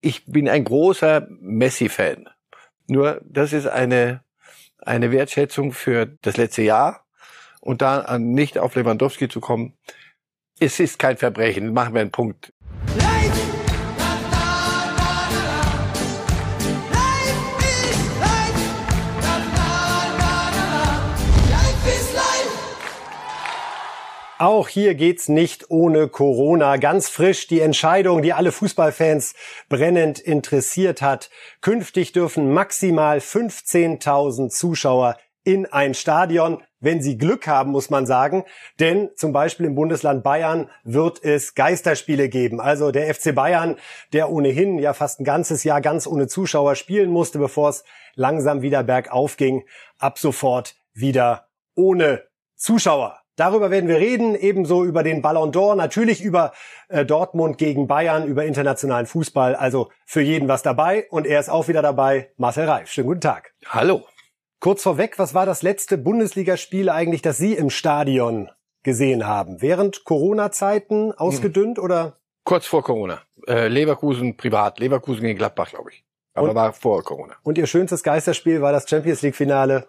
ich bin ein großer Messi-Fan. Nur das ist eine, eine Wertschätzung für das letzte Jahr und da nicht auf Lewandowski zu kommen. Es ist kein Verbrechen. Machen wir einen Punkt. Auch hier geht's nicht ohne Corona. Ganz frisch die Entscheidung, die alle Fußballfans brennend interessiert hat. Künftig dürfen maximal 15.000 Zuschauer in ein Stadion, wenn sie Glück haben, muss man sagen. Denn zum Beispiel im Bundesland Bayern wird es Geisterspiele geben. Also der FC Bayern, der ohnehin ja fast ein ganzes Jahr ganz ohne Zuschauer spielen musste, bevor es langsam wieder bergauf ging, ab sofort wieder ohne Zuschauer. Darüber werden wir reden, ebenso über den Ballon d'Or, natürlich über äh, Dortmund gegen Bayern, über internationalen Fußball. Also für jeden was dabei. Und er ist auch wieder dabei, Marcel Reif. Schönen guten Tag. Hallo. Kurz vorweg, was war das letzte Bundesligaspiel eigentlich, das Sie im Stadion gesehen haben? Während Corona-Zeiten ausgedünnt hm. oder? Kurz vor Corona. Äh, Leverkusen privat. Leverkusen gegen Gladbach, glaube ich. Aber und, war vor Corona. Und Ihr schönstes Geisterspiel war das Champions League-Finale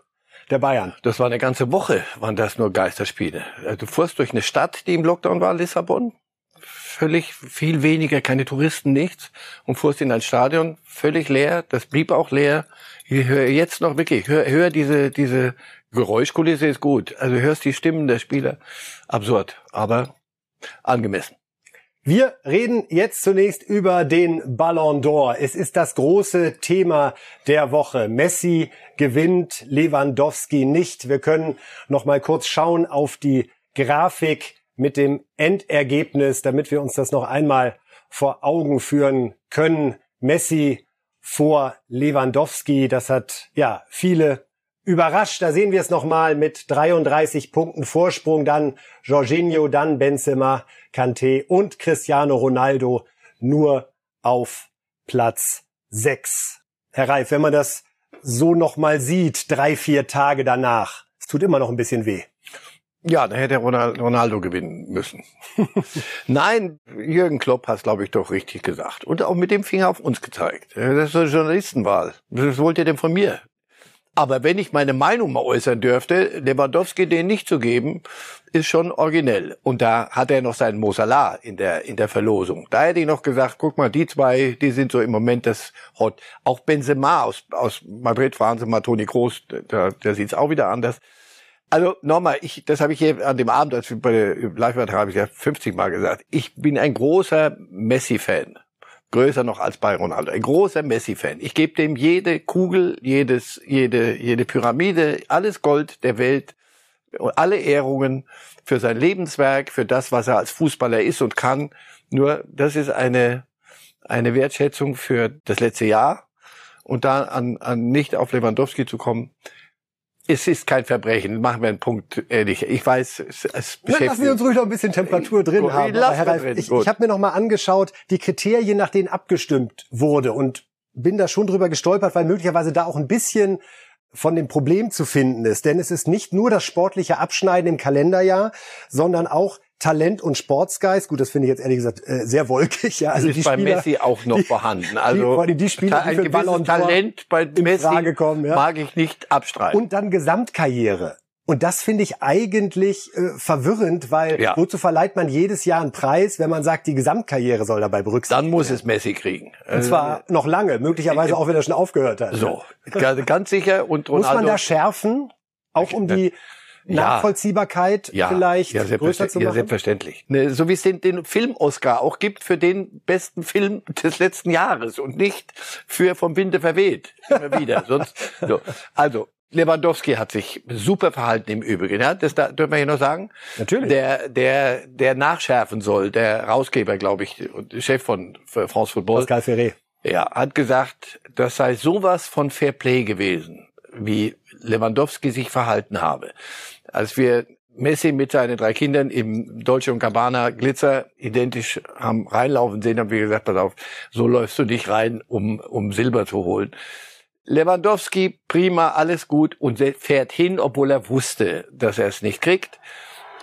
der Bayern. Das war eine ganze Woche, waren das nur Geisterspiele. Äh, du fuhrst durch eine Stadt, die im Lockdown war, Lissabon. Völlig viel weniger, keine Touristen, nichts. Und fuhrst in ein Stadion, völlig leer. Das blieb auch leer. Ich höre jetzt noch wirklich, hör, hör diese, diese Geräuschkulisse ist gut. Also hörst die Stimmen der Spieler. Absurd, aber angemessen. Wir reden jetzt zunächst über den Ballon d'Or. Es ist das große Thema der Woche. Messi gewinnt, Lewandowski nicht. Wir können noch mal kurz schauen auf die Grafik mit dem Endergebnis, damit wir uns das noch einmal vor Augen führen können. Messi vor Lewandowski, das hat ja viele überrascht. Da sehen wir es nochmal mit 33 Punkten Vorsprung. Dann Jorginho, dann Benzema, Kanté und Cristiano Ronaldo nur auf Platz 6. Herr Reif, wenn man das so nochmal sieht, drei, vier Tage danach, es tut immer noch ein bisschen weh. Ja, da hätte Ronaldo gewinnen müssen. Nein, Jürgen Klopp hat es, glaube ich, doch richtig gesagt. Und auch mit dem Finger auf uns gezeigt. Das ist eine Journalistenwahl. Was wollt ihr denn von mir? Aber wenn ich meine Meinung mal äußern dürfte, Lewandowski den nicht zu geben, ist schon originell. Und da hat er noch seinen Mosala in der, in der Verlosung. Da hätte ich noch gesagt, guck mal, die zwei, die sind so im Moment das Hot. Auch Benzema aus, aus Madrid, fragen Sie mal Toni Kroos, da, da sieht's auch wieder anders. Also nochmal, ich, das habe ich hier an dem Abend, als wir bei der Live-Übertragung, habe ich ja 50 Mal gesagt. Ich bin ein großer Messi-Fan größer noch als bei Ronaldo. Ein großer Messi-Fan. Ich gebe dem jede Kugel, jedes, jede, jede Pyramide, alles Gold der Welt, alle Ehrungen für sein Lebenswerk, für das, was er als Fußballer ist und kann. Nur das ist eine, eine Wertschätzung für das letzte Jahr und da an, an nicht auf Lewandowski zu kommen, es ist kein Verbrechen. Machen wir einen Punkt ehrlich. Ich weiß, es, es beschäftigt. Lassen wir uns ruhig noch ein bisschen Temperatur drin Gut, haben. Herr Reif, drin. ich, ich habe mir noch mal angeschaut, die Kriterien, nach denen abgestimmt wurde und bin da schon drüber gestolpert, weil möglicherweise da auch ein bisschen von dem Problem zu finden ist. Denn es ist nicht nur das sportliche Abschneiden im Kalenderjahr, sondern auch Talent und Sportsgeist, gut, das finde ich jetzt ehrlich gesagt äh, sehr wolkig. Ja, also ist die bei Spieler, Messi auch noch die, vorhanden. Also die, die Spieler, die ein gewisses Talent bei Messi Frage kommen, ja. mag ich nicht abstreiten. Und dann Gesamtkarriere. Und das finde ich eigentlich äh, verwirrend, weil ja. wozu verleiht man jedes Jahr einen Preis, wenn man sagt, die Gesamtkarriere soll dabei berücksichtigt werden? Dann muss es Messi kriegen. Und zwar noch lange, möglicherweise auch, wenn er schon aufgehört hat. So, ganz sicher. Und Ronaldo, muss man da schärfen, auch um die Nachvollziehbarkeit ja, vielleicht ja, größer zu machen? Ja, selbstverständlich. Ne, so wie es den, den Film-Oscar auch gibt für den besten Film des letzten Jahres und nicht für vom Winde verweht. Immer wieder. Sonst, so. Also, Lewandowski hat sich super verhalten im Übrigen. Ja, das da, dürfen wir hier noch sagen. Natürlich. Der, der, der nachschärfen soll, der Rausgeber, glaube ich, und Chef von France Football. Pascal Ferré. Ja, hat gesagt, das sei sowas von Fair Play gewesen, wie Lewandowski sich verhalten habe. Als wir Messi mit seinen drei Kindern im Dolce und Gabbana Glitzer identisch haben reinlaufen sehen, haben wir gesagt, pass auf, so läufst du nicht rein, um, um Silber zu holen. Lewandowski, prima, alles gut und fährt hin, obwohl er wusste, dass er es nicht kriegt,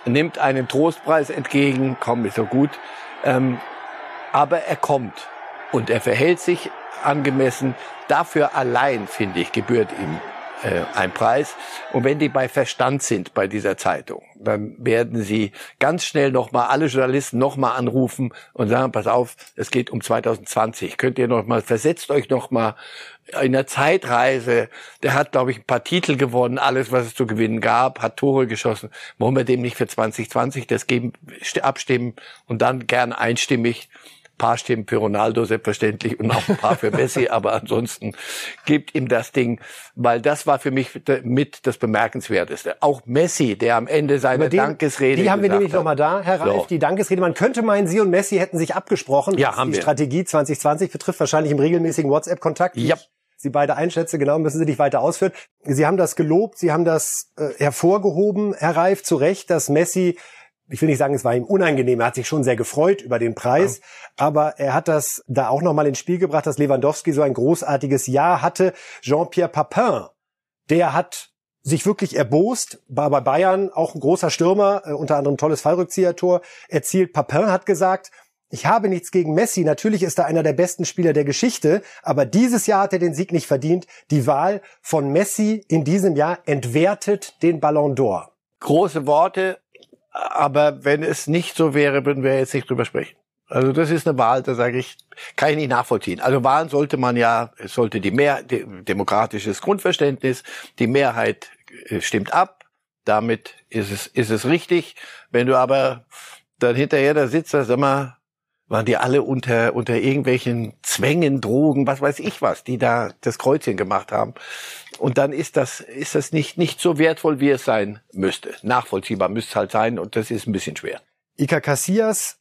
nimmt einen Trostpreis entgegen, komm, ist so gut, ähm, aber er kommt. Und er verhält sich angemessen. Dafür allein, finde ich, gebührt ihm äh, ein Preis. Und wenn die bei Verstand sind bei dieser Zeitung, dann werden sie ganz schnell nochmal alle Journalisten nochmal anrufen und sagen, pass auf, es geht um 2020. Könnt ihr nochmal, versetzt euch nochmal in der Zeitreise. Der hat, glaube ich, ein paar Titel gewonnen, alles, was es zu gewinnen gab, hat Tore geschossen. Warum wir dem nicht für 2020 das geben, abstimmen und dann gern einstimmig paar Stimmen für Ronaldo selbstverständlich und auch ein paar für Messi, aber ansonsten gibt ihm das Ding, weil das war für mich mit das Bemerkenswerteste. Auch Messi, der am Ende seine den, Dankesrede Die haben wir nämlich nochmal da, Herr Reif, so. die Dankesrede. Man könnte meinen, Sie und Messi hätten sich abgesprochen, ja, haben die wir. Strategie 2020 betrifft, wahrscheinlich im regelmäßigen WhatsApp-Kontakt. Ja. Sie beide einschätze, genau, müssen Sie nicht weiter ausführen. Sie haben das gelobt, Sie haben das äh, hervorgehoben, Herr Reif, zu Recht, dass Messi ich will nicht sagen, es war ihm unangenehm, er hat sich schon sehr gefreut über den Preis, ja. aber er hat das da auch nochmal ins Spiel gebracht, dass Lewandowski so ein großartiges Jahr hatte. Jean-Pierre Papin, der hat sich wirklich erbost, war bei Bayern auch ein großer Stürmer, äh, unter anderem tolles Fallrückziehertor erzielt. Papin hat gesagt, ich habe nichts gegen Messi, natürlich ist er einer der besten Spieler der Geschichte, aber dieses Jahr hat er den Sieg nicht verdient. Die Wahl von Messi in diesem Jahr entwertet den Ballon d'Or. Große Worte, aber wenn es nicht so wäre, würden wir jetzt nicht drüber sprechen. Also das ist eine Wahl, da sage ich, kann ich nicht nachvollziehen. Also Wahlen sollte man ja, es sollte die mehr demokratisches Grundverständnis, die Mehrheit äh, stimmt ab, damit ist es ist es richtig. Wenn du aber dann hinterher da sitzt, sag mal, waren die alle unter unter irgendwelchen Zwängen, Drogen, was weiß ich was, die da das Kreuzchen gemacht haben. Und dann ist das, ist das nicht, nicht so wertvoll, wie es sein müsste. Nachvollziehbar müsste es halt sein und das ist ein bisschen schwer. Ika Casillas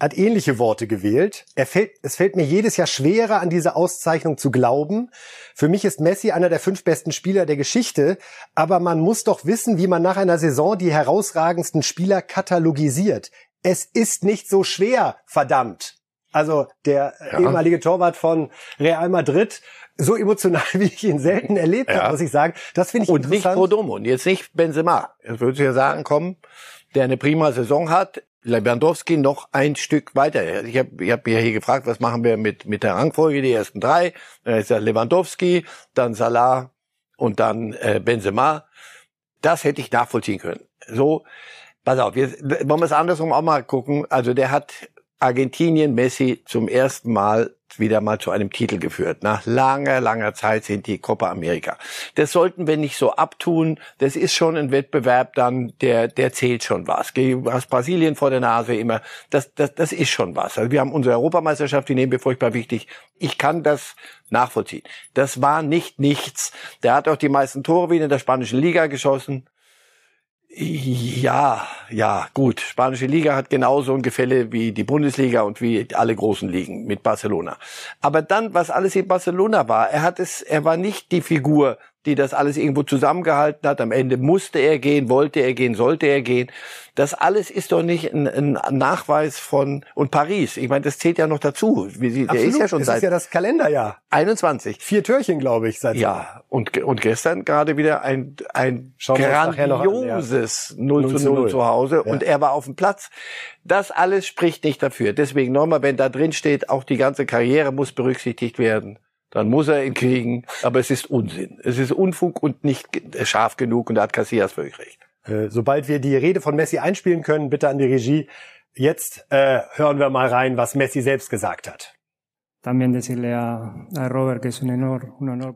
hat ähnliche Worte gewählt. Fällt, es fällt mir jedes Jahr schwerer, an diese Auszeichnung zu glauben. Für mich ist Messi einer der fünf besten Spieler der Geschichte, aber man muss doch wissen, wie man nach einer Saison die herausragendsten Spieler katalogisiert. Es ist nicht so schwer, verdammt. Also der ja. ehemalige Torwart von Real Madrid so emotional, wie ich ihn selten erlebt ja. habe, muss ich sagen. Das finde ich Und nicht Prodomo und jetzt nicht Benzema. Jetzt würde ich ja sagen, komm, der eine prima Saison hat, Lewandowski noch ein Stück weiter. Ich habe ich hab mir hier gefragt, was machen wir mit, mit der Rangfolge, die ersten drei. Dann ist ja Lewandowski, dann Salah und dann äh, Benzema. Das hätte ich nachvollziehen können. So, pass auf, jetzt wollen wir es andersrum auch mal gucken. Also der hat Argentinien Messi zum ersten Mal wieder mal zu einem Titel geführt. Nach langer, langer Zeit sind die Copa America. Das sollten wir nicht so abtun. Das ist schon ein Wettbewerb dann, der, der zählt schon was. Du hast Brasilien vor der Nase immer. Das, das, das ist schon was. Also wir haben unsere Europameisterschaft, die nehmen wir furchtbar wichtig. Ich kann das nachvollziehen. Das war nicht nichts. Der hat auch die meisten Tore wie in der spanischen Liga geschossen. Ja, ja, gut. Spanische Liga hat genauso ein Gefälle wie die Bundesliga und wie alle großen Ligen mit Barcelona. Aber dann, was alles in Barcelona war, er hat es, er war nicht die Figur, die das alles irgendwo zusammengehalten hat. Am Ende musste er gehen, wollte er gehen, sollte er gehen. Das alles ist doch nicht ein, ein Nachweis von und Paris. Ich meine, das zählt ja noch dazu. Wie sie, der ist ja schon es seit ist ja das Kalenderjahr 21. Vier Türchen, glaube ich, seit ja. Und und gestern gerade wieder ein ein grandioses 0 zu 0 zu Hause ja. und er war auf dem Platz. Das alles spricht nicht dafür. Deswegen nochmal, wenn da drin steht, auch die ganze Karriere muss berücksichtigt werden dann muss er ihn kriegen. Aber es ist Unsinn. Es ist Unfug und nicht scharf genug und da hat Casillas völlig recht. Äh, sobald wir die Rede von Messi einspielen können, bitte an die Regie. Jetzt äh, hören wir mal rein, was Messi selbst gesagt hat.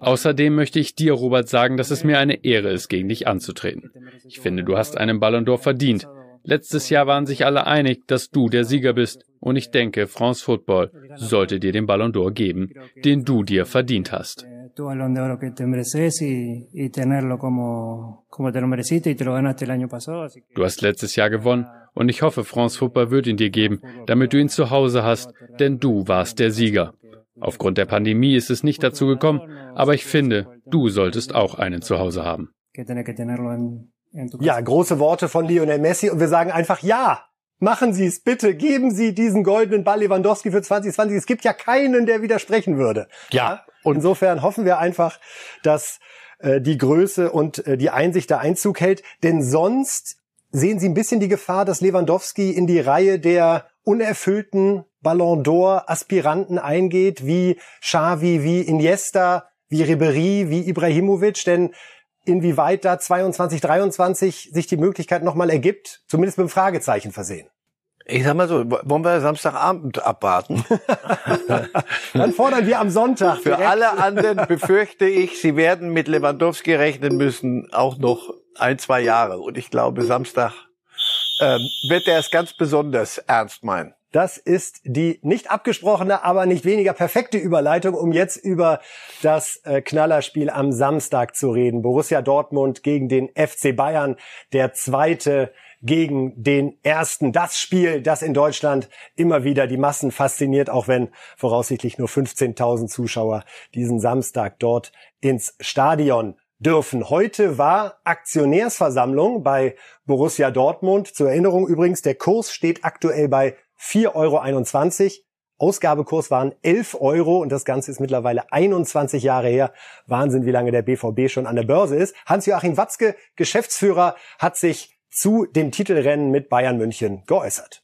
Außerdem möchte ich dir, Robert, sagen, dass es mir eine Ehre ist, gegen dich anzutreten. Ich finde, du hast einen Ballon d'Or verdient. Letztes Jahr waren sich alle einig, dass du der Sieger bist. Und ich denke, France Football sollte dir den Ballon d'Or geben, den du dir verdient hast. Du hast letztes Jahr gewonnen und ich hoffe, France Football wird ihn dir geben, damit du ihn zu Hause hast, denn du warst der Sieger. Aufgrund der Pandemie ist es nicht dazu gekommen, aber ich finde, du solltest auch einen zu Hause haben. Ja, große Worte von Lionel Messi und wir sagen einfach ja. Machen Sie es bitte, geben Sie diesen goldenen Ball Lewandowski für 2020. Es gibt ja keinen, der widersprechen würde. Ja. Und insofern hoffen wir einfach, dass äh, die Größe und äh, die Einsicht der Einzug hält. Denn sonst sehen Sie ein bisschen die Gefahr, dass Lewandowski in die Reihe der unerfüllten Ballon d'Or Aspiranten eingeht, wie Xavi, wie Iniesta, wie Ribery, wie Ibrahimovic, denn inwieweit da 22, 23 sich die Möglichkeit nochmal ergibt, zumindest mit einem Fragezeichen versehen. Ich sag mal so, wollen wir Samstagabend abwarten? Dann fordern wir am Sonntag. Für alle anderen befürchte ich, sie werden mit Lewandowski rechnen müssen, auch noch ein, zwei Jahre. Und ich glaube, Samstag ähm, wird er es ganz besonders ernst meinen. Das ist die nicht abgesprochene, aber nicht weniger perfekte Überleitung, um jetzt über das äh, Knallerspiel am Samstag zu reden. Borussia Dortmund gegen den FC Bayern, der zweite gegen den ersten. Das Spiel, das in Deutschland immer wieder die Massen fasziniert, auch wenn voraussichtlich nur 15.000 Zuschauer diesen Samstag dort ins Stadion dürfen. Heute war Aktionärsversammlung bei Borussia Dortmund. Zur Erinnerung übrigens, der Kurs steht aktuell bei 4,21 Euro. Ausgabekurs waren 11 Euro und das Ganze ist mittlerweile 21 Jahre her. Wahnsinn, wie lange der BVB schon an der Börse ist. Hans-Joachim Watzke, Geschäftsführer, hat sich zu dem Titelrennen mit Bayern München geäußert.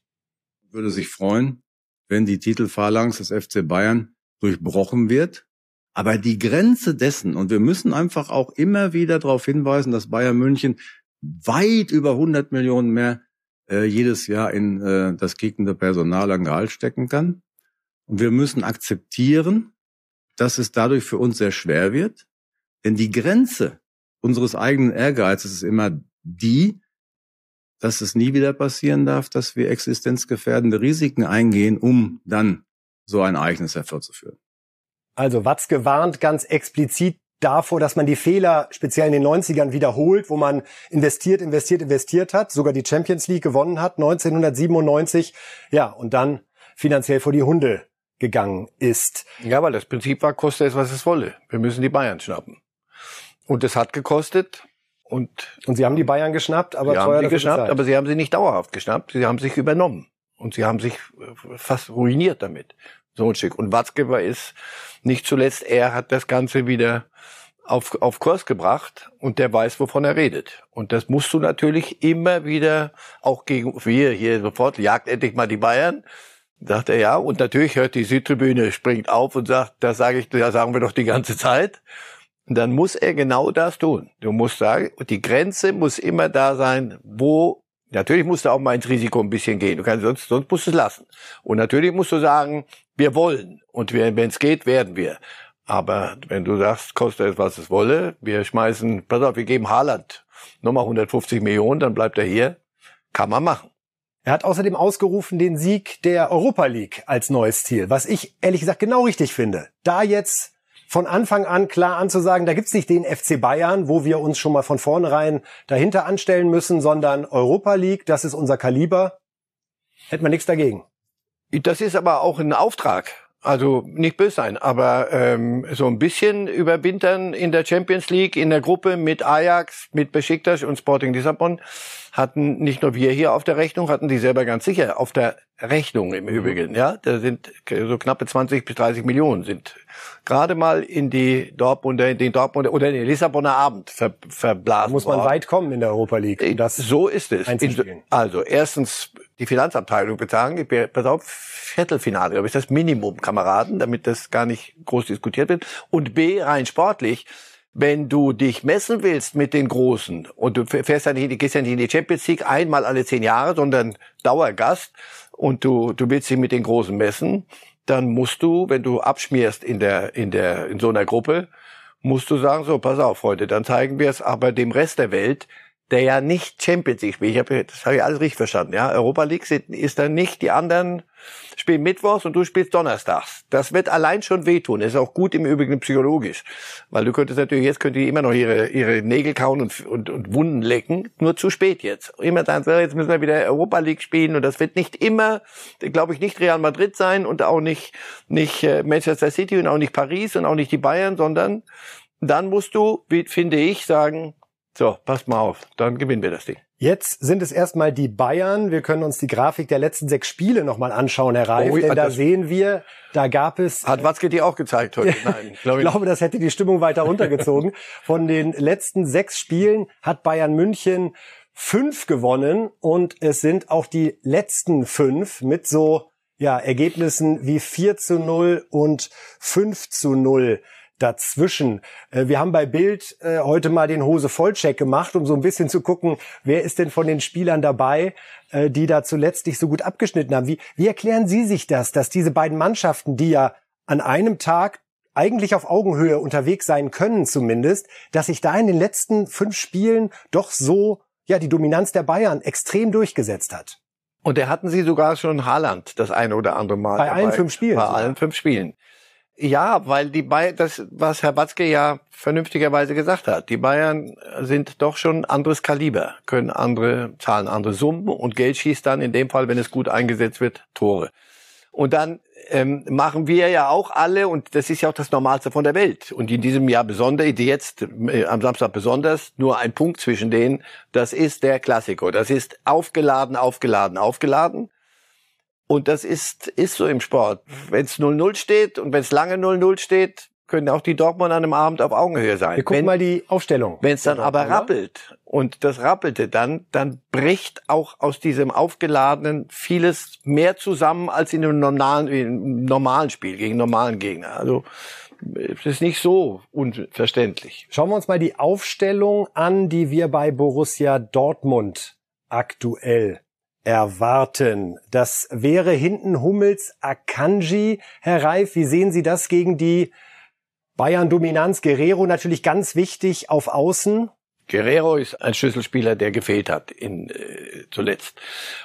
Würde sich freuen, wenn die Titelphalanx des FC Bayern durchbrochen wird. Aber die Grenze dessen, und wir müssen einfach auch immer wieder darauf hinweisen, dass Bayern München weit über 100 Millionen mehr äh, jedes Jahr in äh, das gegnende Personal an Gehalt stecken kann. Und wir müssen akzeptieren, dass es dadurch für uns sehr schwer wird. Denn die Grenze unseres eigenen Ehrgeizes ist immer die, dass es nie wieder passieren darf, dass wir existenzgefährdende Risiken eingehen, um dann so ein Ereignis hervorzuführen. Also Watzke warnt ganz explizit davor, dass man die Fehler speziell in den 90ern wiederholt, wo man investiert, investiert, investiert hat, sogar die Champions League gewonnen hat 1997, ja, und dann finanziell vor die Hunde gegangen ist. Ja, weil das Prinzip war, koste es, was es wolle. Wir müssen die Bayern schnappen. Und es hat gekostet. Und, und sie haben die Bayern geschnappt, aber sie haben sie geschnappt, aber sie haben sie nicht dauerhaft geschnappt. Sie haben sich übernommen. Und sie haben sich äh, fast ruiniert damit. So ein Stück. Und Watzgeber ist nicht zuletzt, er hat das Ganze wieder auf, auf Kurs gebracht und der weiß, wovon er redet. Und das musst du natürlich immer wieder auch gegen wir hier sofort, jagt endlich mal die Bayern. Sagt er ja. Und natürlich hört die Südtribüne, springt auf und sagt, das sage ich, das sagen wir doch die ganze Zeit. Und dann muss er genau das tun. Du musst sagen, die Grenze muss immer da sein, wo Natürlich musst du auch mal ins Risiko ein bisschen gehen. Du kannst, sonst, sonst musst du es lassen. Und natürlich musst du sagen, wir wollen. Und wenn es geht, werden wir. Aber wenn du sagst, kostet es, was es wolle, wir schmeißen, pass auf, wir geben Haaland nochmal 150 Millionen, dann bleibt er hier, kann man machen. Er hat außerdem ausgerufen den Sieg der Europa League als neues Ziel, was ich ehrlich gesagt genau richtig finde. Da jetzt von Anfang an klar anzusagen, da gibt's nicht den FC Bayern, wo wir uns schon mal von vornherein dahinter anstellen müssen, sondern Europa League, das ist unser Kaliber, hätte man nichts dagegen. Das ist aber auch ein Auftrag also nicht böse sein, aber ähm, so ein bisschen überwintern in der Champions League, in der Gruppe mit Ajax, mit Besiktas und Sporting Lissabon hatten nicht nur wir hier auf der Rechnung, hatten die selber ganz sicher auf der Rechnung im Übrigen. Ja, da sind so knappe 20 bis 30 Millionen sind gerade mal in die Dortmunder, in den Dortmunder oder in den Lissabonner Abend ver, verblasen. Da muss man worden. weit kommen in der Europa League. Um das so ist es. Also erstens die Finanzabteilung bezahlen. Pass auf, Viertelfinale, glaube ich, das Minimum, Kameraden, damit das gar nicht groß diskutiert wird. Und B, rein sportlich, wenn du dich messen willst mit den Großen und du fährst ja nicht, gehst ja nicht in die Champions League einmal alle zehn Jahre, sondern Dauergast und du, du willst dich mit den Großen messen, dann musst du, wenn du abschmierst in der, in der, in so einer Gruppe, musst du sagen, so, pass auf, Freunde, dann zeigen wir es aber dem Rest der Welt, der ja nicht Champions League spielt. Ich hab, das habe ich alles richtig verstanden. Ja, Europa League ist dann nicht die anderen spielen mittwochs und du spielst donnerstags. Das wird allein schon wehtun. Das ist auch gut im Übrigen psychologisch, weil du könntest natürlich jetzt könnt ihr immer noch ihre ihre Nägel kauen und, und, und Wunden lecken. Nur zu spät jetzt. Immer dann jetzt müssen wir wieder Europa League spielen und das wird nicht immer, glaube ich, nicht Real Madrid sein und auch nicht nicht äh, Manchester City und auch nicht Paris und auch nicht die Bayern, sondern dann musst du, finde ich, sagen, so, passt mal auf, dann gewinnen wir das Ding. Jetzt sind es erstmal die Bayern. Wir können uns die Grafik der letzten sechs Spiele nochmal anschauen, Herr Reif. Oh, denn da sehen wir, da gab es... Hat Watzke die auch gezeigt heute? Nein, glaube ich. ich glaube, das hätte die Stimmung weiter runtergezogen. Von den letzten sechs Spielen hat Bayern München fünf gewonnen und es sind auch die letzten fünf mit so ja, Ergebnissen wie 4 zu 0 und 5 zu 0 dazwischen. Äh, wir haben bei Bild äh, heute mal den Hose Vollcheck gemacht, um so ein bisschen zu gucken, wer ist denn von den Spielern dabei, äh, die da zuletzt nicht so gut abgeschnitten haben. Wie, wie erklären Sie sich das, dass diese beiden Mannschaften, die ja an einem Tag eigentlich auf Augenhöhe unterwegs sein können zumindest, dass sich da in den letzten fünf Spielen doch so, ja, die Dominanz der Bayern extrem durchgesetzt hat? Und da hatten sie sogar schon Haaland das eine oder andere Mal. Bei dabei. allen fünf Spielen. Bei sogar. allen fünf Spielen. Ja, weil die Bayern, das, was Herr Watzke ja vernünftigerweise gesagt hat, die Bayern sind doch schon anderes Kaliber, können andere, zahlen andere Summen und Geld schießt dann in dem Fall, wenn es gut eingesetzt wird, Tore. Und dann ähm, machen wir ja auch alle, und das ist ja auch das Normalste von der Welt. Und in diesem Jahr besonders, jetzt äh, am Samstag besonders, nur ein Punkt zwischen denen, das ist der Klassiker. Das ist aufgeladen, aufgeladen, aufgeladen. Und das ist, ist so im Sport. Wenn es 0-0 steht und wenn es lange 0-0 steht, können auch die Dortmund an einem Abend auf Augenhöhe sein. Wir gucken wenn, mal die Aufstellung. Wenn es dann aber rappelt und das rappelte dann, dann bricht auch aus diesem aufgeladenen vieles mehr zusammen als in einem normalen, in einem normalen Spiel gegen normalen Gegner. Also es ist nicht so unverständlich. Schauen wir uns mal die Aufstellung an, die wir bei Borussia Dortmund aktuell erwarten. Das wäre hinten Hummels Akanji. Herr Reif, wie sehen Sie das gegen die Bayern-Dominanz? Guerrero natürlich ganz wichtig auf Außen. Guerrero ist ein Schlüsselspieler, der gefehlt hat in, äh, zuletzt.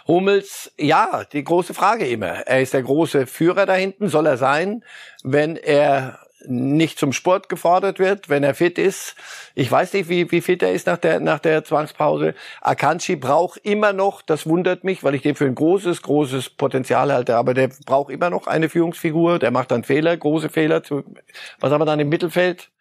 Hummels, ja, die große Frage immer. Er ist der große Führer da hinten, soll er sein, wenn er nicht zum Sport gefordert wird, wenn er fit ist. Ich weiß nicht, wie, wie fit er ist nach der, nach der Zwangspause. Akanji braucht immer noch, das wundert mich, weil ich den für ein großes, großes Potenzial halte, aber der braucht immer noch eine Führungsfigur, der macht dann Fehler, große Fehler. Was haben wir dann im Mittelfeld?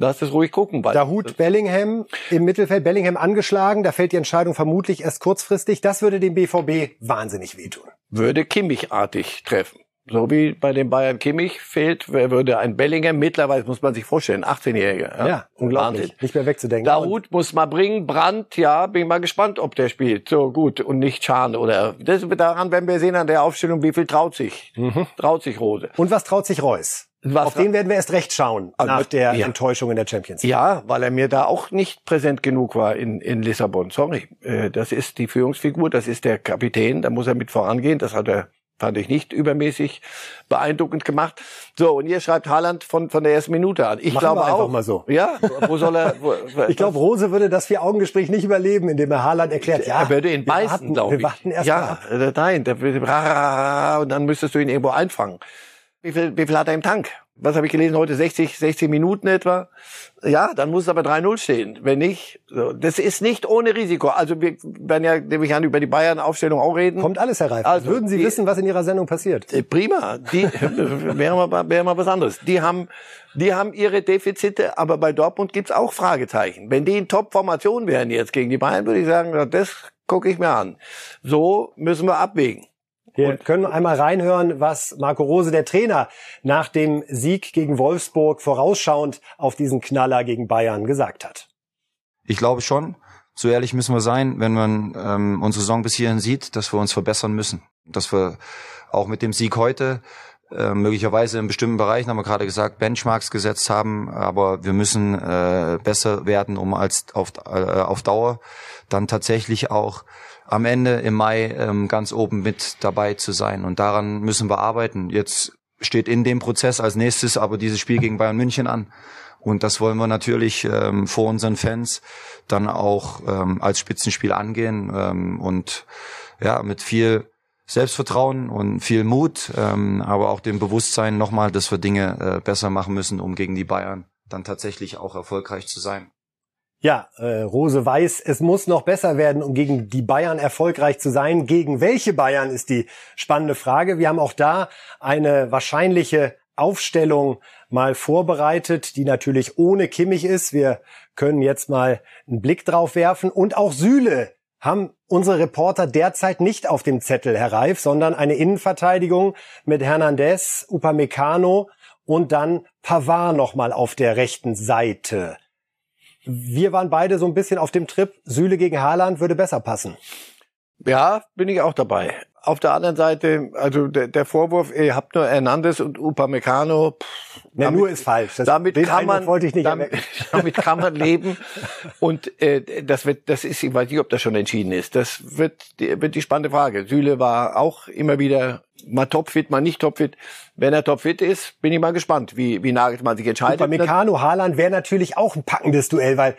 Lass es ruhig gucken. Da Hut Bellingham im Mittelfeld, Bellingham angeschlagen, da fällt die Entscheidung vermutlich erst kurzfristig. Das würde dem BVB wahnsinnig wehtun. Würde Kimmich-artig treffen. So wie bei den Bayern Kimmich fehlt, wer würde ein Bellingham, mittlerweile muss man sich vorstellen, 18-Jähriger. Ja, ja unglaublich. Wahnsinn. Nicht mehr wegzudenken. Dahut muss man bringen, Brandt, ja, bin mal gespannt, ob der spielt. So gut und nicht Schahn oder das, daran werden wir sehen an der Aufstellung, wie viel traut sich. Mhm. Traut sich Rose. Und was traut sich Reus? Was Auf den werden wir erst recht schauen also, nach der ja. Enttäuschung in der Champions League. Ja, weil er mir da auch nicht präsent genug war in, in Lissabon. Sorry, äh, das ist die Führungsfigur, das ist der Kapitän, da muss er mit vorangehen. Das hat er Fand ich nicht übermäßig beeindruckend gemacht. So, und ihr schreibt Haaland von, von der ersten Minute an. Ich Machen glaube wir einfach auch. mal so. Ja, wo soll er? Wo, ich glaube, Rose würde das Vier-Augen-Gespräch nicht überleben, indem er Haaland erklärt, ja. Er würde ihn beißen, glaube ich. Wir warten erst ja, mal ab. nein, der und dann müsstest du ihn irgendwo einfangen. Wie viel, wie viel hat er im Tank? Was habe ich gelesen heute, 60, 60 Minuten etwa. Ja, dann muss es aber 3-0 stehen. Wenn nicht, so. das ist nicht ohne Risiko. Also wir werden ja, nehme ich an, über die Bayern-Aufstellung auch reden. Kommt alles, Herr Reif. Also, Würden Sie die, wissen, was in Ihrer Sendung passiert? Äh, prima. Die wäre mal, wäre mal was anderes. Die haben, die haben ihre Defizite, aber bei Dortmund gibt's auch Fragezeichen. Wenn die in Top-Formation wären jetzt gegen die Bayern, würde ich sagen, das gucke ich mir an. So müssen wir abwägen. Wir können einmal reinhören, was Marco Rose, der Trainer, nach dem Sieg gegen Wolfsburg vorausschauend auf diesen Knaller gegen Bayern gesagt hat. Ich glaube schon, so ehrlich müssen wir sein, wenn man ähm, unsere Saison bis hierhin sieht, dass wir uns verbessern müssen. Dass wir auch mit dem Sieg heute äh, möglicherweise in bestimmten Bereichen, haben wir gerade gesagt, Benchmarks gesetzt haben, aber wir müssen äh, besser werden, um als auf, äh, auf Dauer dann tatsächlich auch am Ende im Mai ähm, ganz oben mit dabei zu sein. Und daran müssen wir arbeiten. Jetzt steht in dem Prozess als nächstes aber dieses Spiel gegen Bayern München an. Und das wollen wir natürlich ähm, vor unseren Fans dann auch ähm, als Spitzenspiel angehen ähm, und ja mit viel Selbstvertrauen und viel Mut, ähm, aber auch dem Bewusstsein nochmal, dass wir Dinge äh, besser machen müssen, um gegen die Bayern dann tatsächlich auch erfolgreich zu sein. Ja, äh, Rose weiß, es muss noch besser werden, um gegen die Bayern erfolgreich zu sein. Gegen welche Bayern ist die spannende Frage. Wir haben auch da eine wahrscheinliche Aufstellung mal vorbereitet, die natürlich ohne Kimmich ist. Wir können jetzt mal einen Blick drauf werfen. Und auch Süle haben unsere Reporter derzeit nicht auf dem Zettel, Herr Reif, sondern eine Innenverteidigung mit Hernandez, Upamecano und dann Pavard nochmal auf der rechten Seite. Wir waren beide so ein bisschen auf dem Trip, Süle gegen Haaland würde besser passen. Ja, bin ich auch dabei. Auf der anderen Seite, also der, der Vorwurf, ihr habt nur Hernandez und Upamecano. Pff, ja, damit, nur ist falsch. Das, damit kann man, wollte ich nicht damit, damit kann man leben. Und äh, das wird, das ist, ich weiß nicht, ob das schon entschieden ist. Das wird, wird die spannende Frage. Süle war auch immer wieder mal topfit, mal nicht topfit. Wenn er topfit ist, bin ich mal gespannt, wie, wie Nagelsmann sich entscheidet. Upamecano, Haaland wäre natürlich auch ein packendes Duell, weil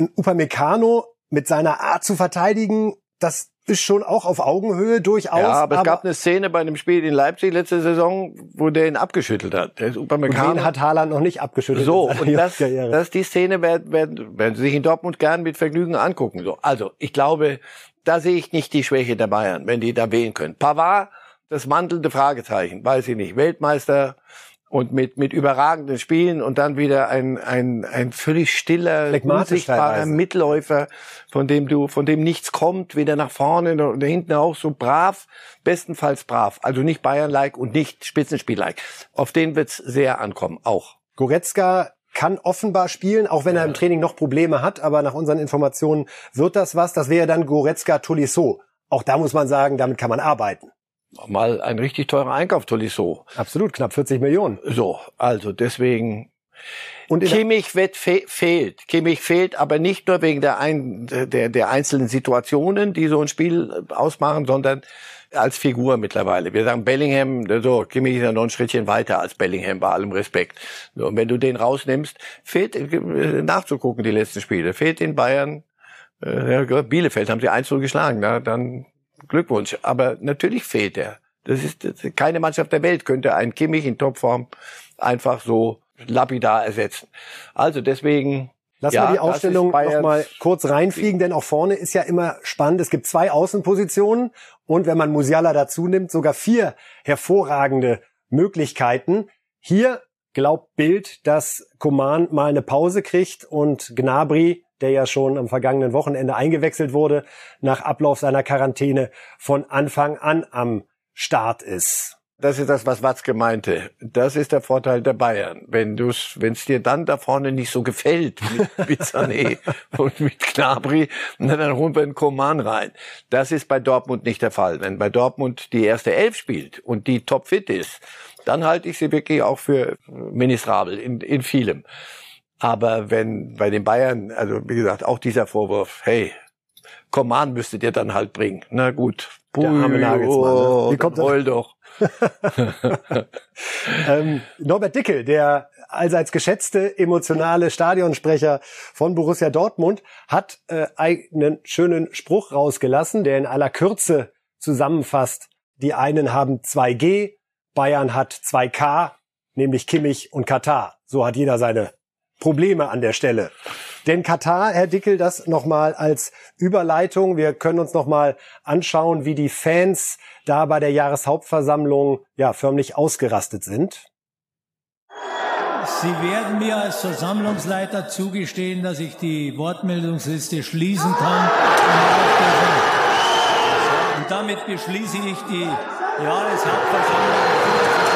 ein Upamecano mit seiner Art zu verteidigen, das ist schon auch auf Augenhöhe durchaus. Ja, aber, aber es gab eine Szene bei einem Spiel in Leipzig letzte Saison, wo der ihn abgeschüttelt hat. Der Upamecano. Und den hat Haaland noch nicht abgeschüttelt. So, und das, das die Szene werden, werden, werden Sie sich in Dortmund gern mit Vergnügen angucken. So, also ich glaube, da sehe ich nicht die Schwäche der Bayern, wenn die da wählen können. Pavard, das mantelnde Fragezeichen, weiß ich nicht. Weltmeister, und mit, mit überragenden Spielen und dann wieder ein, ein, ein völlig stiller, unsichtbarer Mitläufer, von dem du, von dem nichts kommt, weder nach vorne oder hinten auch so brav, bestenfalls brav. Also nicht Bayern-like und nicht Spitzenspiel-like. Auf den wird's sehr ankommen, auch. Goretzka kann offenbar spielen, auch wenn er im Training noch Probleme hat, aber nach unseren Informationen wird das was. Das wäre dann Goretzka Tolisso. Auch da muss man sagen, damit kann man arbeiten mal ein richtig teurer Einkauf, Tolisso. Absolut, knapp 40 Millionen. So, also deswegen. Und Kimmich wird fe fehlt. Kimmich fehlt, aber nicht nur wegen der, ein, der, der einzelnen Situationen, die so ein Spiel ausmachen, sondern als Figur mittlerweile. Wir sagen Bellingham, so, Kimmich ist ja noch ein Schrittchen weiter als Bellingham, bei allem Respekt. So, und wenn du den rausnimmst, fehlt, äh, nachzugucken, die letzten Spiele, fehlt in Bayern, äh, Bielefeld haben sie 1 geschlagen, na, dann Glückwunsch. Aber natürlich fehlt er. Das ist, das ist keine Mannschaft der Welt könnte einen Kimmich in Topform einfach so lapidar ersetzen. Also deswegen Lass ja, mal die Aufstellung noch mal kurz reinfliegen, denn auch vorne ist ja immer spannend. Es gibt zwei Außenpositionen und wenn man Musiala dazu nimmt, sogar vier hervorragende Möglichkeiten. Hier glaubt Bild, dass Coman mal eine Pause kriegt und Gnabry der ja schon am vergangenen Wochenende eingewechselt wurde, nach Ablauf seiner Quarantäne von Anfang an am Start ist. Das ist das, was Watzke meinte. Das ist der Vorteil der Bayern. Wenn du wenn es dir dann da vorne nicht so gefällt mit, mit Sané und mit Knabri, dann holen wir einen Koman rein. Das ist bei Dortmund nicht der Fall. Wenn bei Dortmund die erste Elf spielt und die topfit ist, dann halte ich sie wirklich auch für ministrabel in, in vielem. Aber wenn bei den Bayern, also wie gesagt, auch dieser Vorwurf, hey, Command müsstet ihr dann halt bringen. Na gut. Puh, Der arme Nagelsmann. Ne? Oh, Wie kommt heul doch. ähm, Norbert Dickel, der allseits geschätzte emotionale Stadionsprecher von Borussia Dortmund, hat äh, einen schönen Spruch rausgelassen, der in aller Kürze zusammenfasst. Die einen haben 2G, Bayern hat 2K, nämlich Kimmich und Katar. So hat jeder seine Probleme an der Stelle. Denn Katar, Herr Dickel, das nochmal als Überleitung. Wir können uns nochmal anschauen, wie die Fans da bei der Jahreshauptversammlung ja förmlich ausgerastet sind. Sie werden mir als Versammlungsleiter zugestehen, dass ich die Wortmeldungsliste schließen kann. Und damit beschließe ich die Jahreshauptversammlung.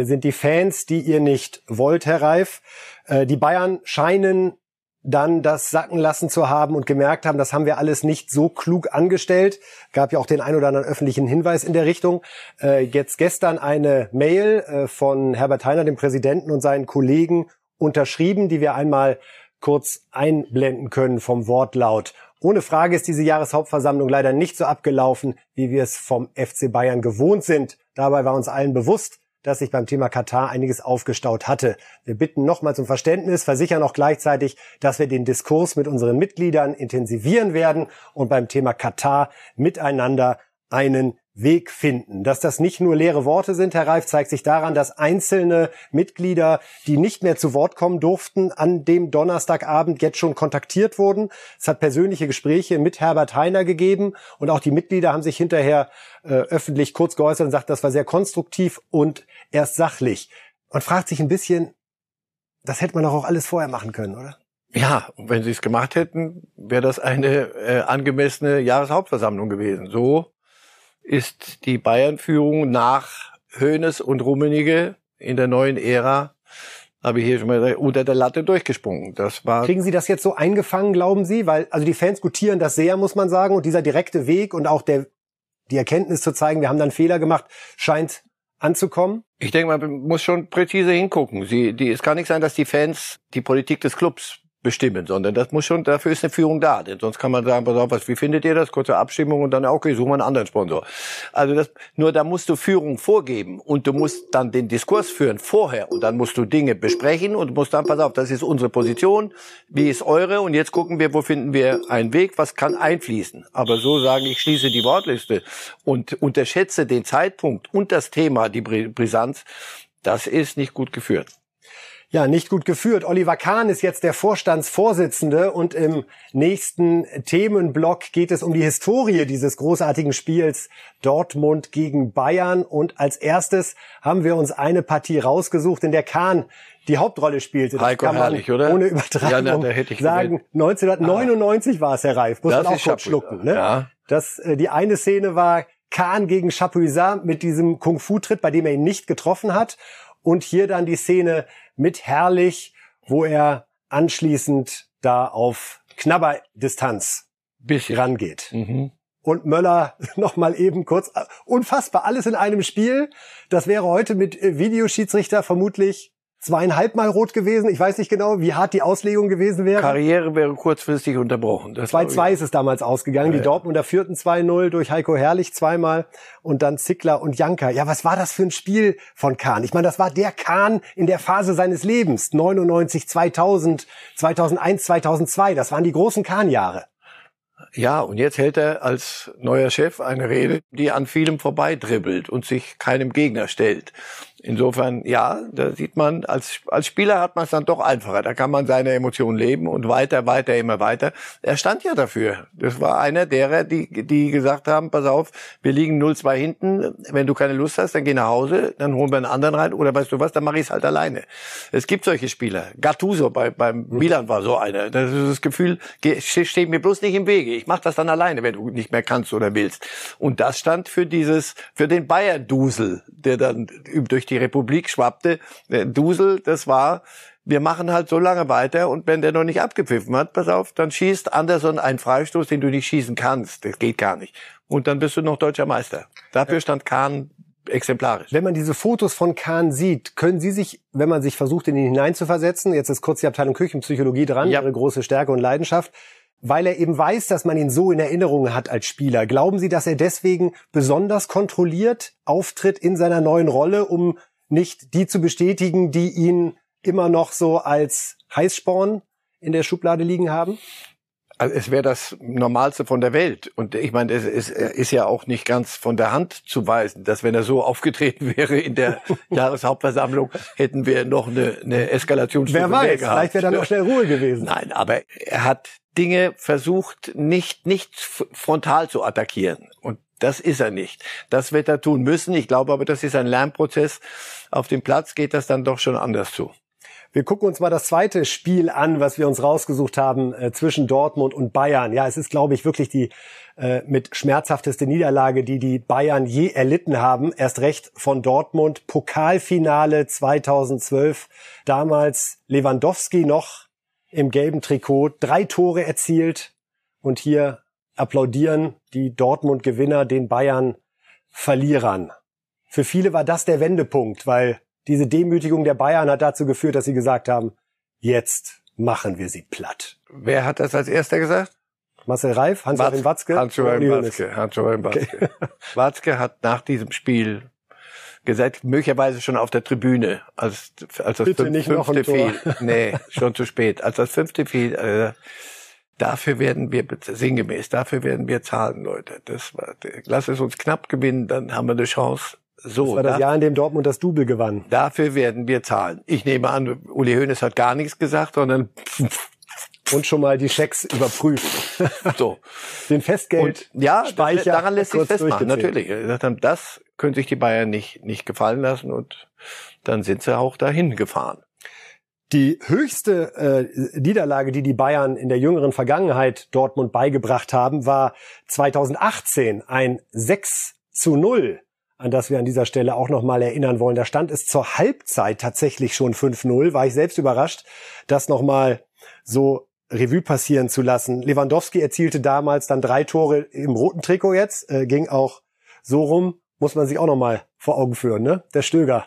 Wir sind die Fans, die ihr nicht wollt, Herr Reif. Äh, die Bayern scheinen dann das sacken lassen zu haben und gemerkt haben, das haben wir alles nicht so klug angestellt. Gab ja auch den ein oder anderen öffentlichen Hinweis in der Richtung. Äh, jetzt gestern eine Mail äh, von Herbert Heiner, dem Präsidenten und seinen Kollegen unterschrieben, die wir einmal kurz einblenden können vom Wortlaut. Ohne Frage ist diese Jahreshauptversammlung leider nicht so abgelaufen, wie wir es vom FC Bayern gewohnt sind. Dabei war uns allen bewusst, dass sich beim Thema Katar einiges aufgestaut hatte. Wir bitten nochmal zum Verständnis, versichern auch gleichzeitig, dass wir den Diskurs mit unseren Mitgliedern intensivieren werden und beim Thema Katar miteinander einen Weg finden. Dass das nicht nur leere Worte sind, Herr Reif, zeigt sich daran, dass einzelne Mitglieder, die nicht mehr zu Wort kommen durften, an dem Donnerstagabend jetzt schon kontaktiert wurden. Es hat persönliche Gespräche mit Herbert Heiner gegeben und auch die Mitglieder haben sich hinterher äh, öffentlich kurz geäußert und sagt, das war sehr konstruktiv und erst sachlich. Man fragt sich ein bisschen, das hätte man doch auch alles vorher machen können, oder? Ja, wenn sie es gemacht hätten, wäre das eine äh, angemessene Jahreshauptversammlung gewesen. So ist die Bayern-Führung nach Hoeneß und Rummenigge in der neuen Ära habe ich hier schon mal unter der Latte durchgesprungen. Das war Kriegen Sie das jetzt so eingefangen, glauben Sie? Weil also die Fans gutieren das sehr, muss man sagen, und dieser direkte Weg und auch der die Erkenntnis zu zeigen, wir haben dann Fehler gemacht, scheint anzukommen. Ich denke, man muss schon präzise hingucken. Sie, die, es kann nicht sein, dass die Fans die Politik des Clubs bestimmen, sondern das muss schon, dafür ist eine Führung da. Denn sonst kann man sagen, pass auf, was, wie findet ihr das? Kurze Abstimmung und dann, okay, suchen wir einen anderen Sponsor. Also das, nur da musst du Führung vorgeben und du musst dann den Diskurs führen vorher und dann musst du Dinge besprechen und musst dann, pass auf, das ist unsere Position, wie ist eure und jetzt gucken wir, wo finden wir einen Weg, was kann einfließen. Aber so sagen, ich schließe die Wortliste und unterschätze den Zeitpunkt und das Thema, die Brisanz, das ist nicht gut geführt. Ja, nicht gut geführt. Oliver Kahn ist jetzt der Vorstandsvorsitzende und im nächsten Themenblock geht es um die Historie dieses großartigen Spiels Dortmund gegen Bayern. Und als erstes haben wir uns eine Partie rausgesucht, in der Kahn die Hauptrolle spielte. Das Heiko kann man herrlich, oder? ohne Übertragung ja, na, da hätte ich sagen. 1999 ah. war es, Herr Reif. Muss das man auch kurz schlucken. Ne? Ja. Das, äh, die eine Szene war Kahn gegen Chapuisat mit diesem Kung-Fu-Tritt, bei dem er ihn nicht getroffen hat. Und hier dann die Szene mit Herrlich, wo er anschließend da auf Knabberdistanz Bisschen. rangeht. Mhm. Und Möller nochmal eben kurz, unfassbar, alles in einem Spiel. Das wäre heute mit Videoschiedsrichter vermutlich zweieinhalb Mal rot gewesen. Ich weiß nicht genau, wie hart die Auslegung gewesen wäre. Karriere wäre kurzfristig unterbrochen. 2-2 ist es damals ausgegangen. Ja, die Dortmunder führten 2-0 durch Heiko Herrlich zweimal und dann Zickler und Janka. Ja, was war das für ein Spiel von Kahn? Ich meine, das war der Kahn in der Phase seines Lebens. 99, 2000, 2001, 2002. Das waren die großen Kahn-Jahre. Ja, und jetzt hält er als neuer Chef eine Rede, die an vielem vorbeidribbelt und sich keinem Gegner stellt. Insofern, ja, da sieht man, als, als Spieler hat man es dann doch einfacher. Da kann man seine Emotionen leben und weiter, weiter, immer weiter. Er stand ja dafür. Das war einer derer, die, die gesagt haben, pass auf, wir liegen 0-2 hinten. Wenn du keine Lust hast, dann geh nach Hause, dann holen wir einen anderen rein. Oder weißt du was, dann mache ich es halt alleine. Es gibt solche Spieler. Gattuso bei, beim Milan war so einer. Das ist das Gefühl, steh mir bloß nicht im Wege. Ich mache das dann alleine, wenn du nicht mehr kannst oder willst. Und das stand für dieses, für den Bayern-Dusel, der dann durch die Republik schwappte. Dusel, das war, wir machen halt so lange weiter und wenn der noch nicht abgepfiffen hat, pass auf, dann schießt Anderson einen Freistoß, den du nicht schießen kannst. Das geht gar nicht. Und dann bist du noch deutscher Meister. Dafür stand Kahn exemplarisch. Wenn man diese Fotos von Kahn sieht, können Sie sich, wenn man sich versucht, in ihn hineinzuversetzen, jetzt ist kurz die Abteilung Küchenpsychologie dran, ja. Ihre große Stärke und Leidenschaft, weil er eben weiß, dass man ihn so in Erinnerung hat als Spieler. Glauben Sie, dass er deswegen besonders kontrolliert auftritt in seiner neuen Rolle, um nicht die zu bestätigen, die ihn immer noch so als Heißsporn in der Schublade liegen haben? Also es wäre das Normalste von der Welt. Und ich meine, es ist, ist, ja auch nicht ganz von der Hand zu weisen, dass wenn er so aufgetreten wäre in der Jahreshauptversammlung, hätten wir noch eine, eine Eskalation. Wer weiß, vielleicht wäre dann noch schnell Ruhe gewesen. Nein, aber er hat Dinge versucht, nicht, nicht frontal zu attackieren. Und das ist er nicht. Das wird er tun müssen. Ich glaube aber, das ist ein Lernprozess. Auf dem Platz geht das dann doch schon anders zu. Wir gucken uns mal das zweite Spiel an, was wir uns rausgesucht haben äh, zwischen Dortmund und Bayern. Ja, es ist, glaube ich, wirklich die äh, mit schmerzhafteste Niederlage, die die Bayern je erlitten haben. Erst recht von Dortmund. Pokalfinale 2012. Damals Lewandowski noch im gelben Trikot. Drei Tore erzielt. Und hier applaudieren die Dortmund-Gewinner den Bayern-Verlierern. Für viele war das der Wendepunkt, weil diese Demütigung der Bayern hat dazu geführt, dass sie gesagt haben, jetzt machen wir sie platt. Wer hat das als erster gesagt? Marcel Reif, Hans-Joachim Watzke? Hans-Joachim Watzke. Hans-Joachim Watzke. Okay. Watzke hat nach diesem Spiel gesagt, möglicherweise schon auf der Tribüne, als, als das Bitte fünf, fünfte fiel. Nee, schon zu spät. Als das fünfte fiel, äh, Dafür werden wir sinngemäß, dafür werden wir zahlen, Leute. Das war, lass es uns knapp gewinnen, dann haben wir eine Chance. So, das war das da- Jahr, in dem Dortmund das Double gewann. Dafür werden wir zahlen. Ich nehme an, Uli Hoeneß hat gar nichts gesagt, sondern Und schon mal die Schecks überprüft. so. Den Festgeld. Und ja, Speicher daran lässt sich festmachen, natürlich. Das können sich die Bayern nicht, nicht gefallen lassen und dann sind sie auch dahin gefahren. Die höchste äh, Niederlage, die die Bayern in der jüngeren Vergangenheit Dortmund beigebracht haben, war 2018 ein 6 zu 0, an das wir an dieser Stelle auch nochmal erinnern wollen. Da stand es zur Halbzeit tatsächlich schon 5-0. War ich selbst überrascht, das nochmal so Revue passieren zu lassen. Lewandowski erzielte damals dann drei Tore im roten Trikot jetzt, äh, ging auch so rum, muss man sich auch nochmal vor Augen führen, ne? Der Stöger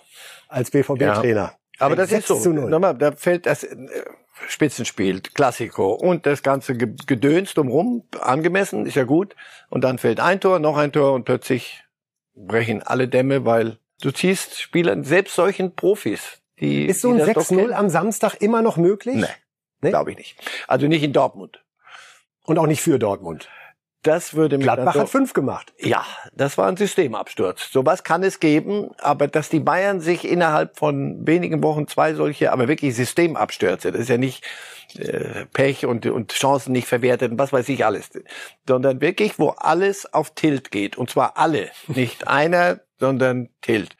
als BVB-Trainer. Aber Ein das ist 6 so. zu 0. Nochmal, da fällt das äh, Spitzenspiel, Klassiko und das ganze Ge- Gedöns drumherum, angemessen, ist ja gut. Und dann fällt ein Tor, noch ein Tor und plötzlich brechen alle Dämme, weil du ziehst Spieler, selbst solchen Profis, die Ist so ein die das doch 6-0 kennen. am Samstag immer noch möglich? Nee, Nee? glaube ich nicht. Also nicht in Dortmund. Und auch nicht für Dortmund. Das würde mir Gladbach dann hat fünf gemacht. Ja, das war ein Systemabsturz. Sowas kann es geben, aber dass die Bayern sich innerhalb von wenigen Wochen zwei solche, aber wirklich Systemabstürze, das ist ja nicht äh, Pech und, und Chancen nicht verwertet und was weiß ich alles, sondern wirklich, wo alles auf Tilt geht. Und zwar alle, nicht einer, sondern Tilt.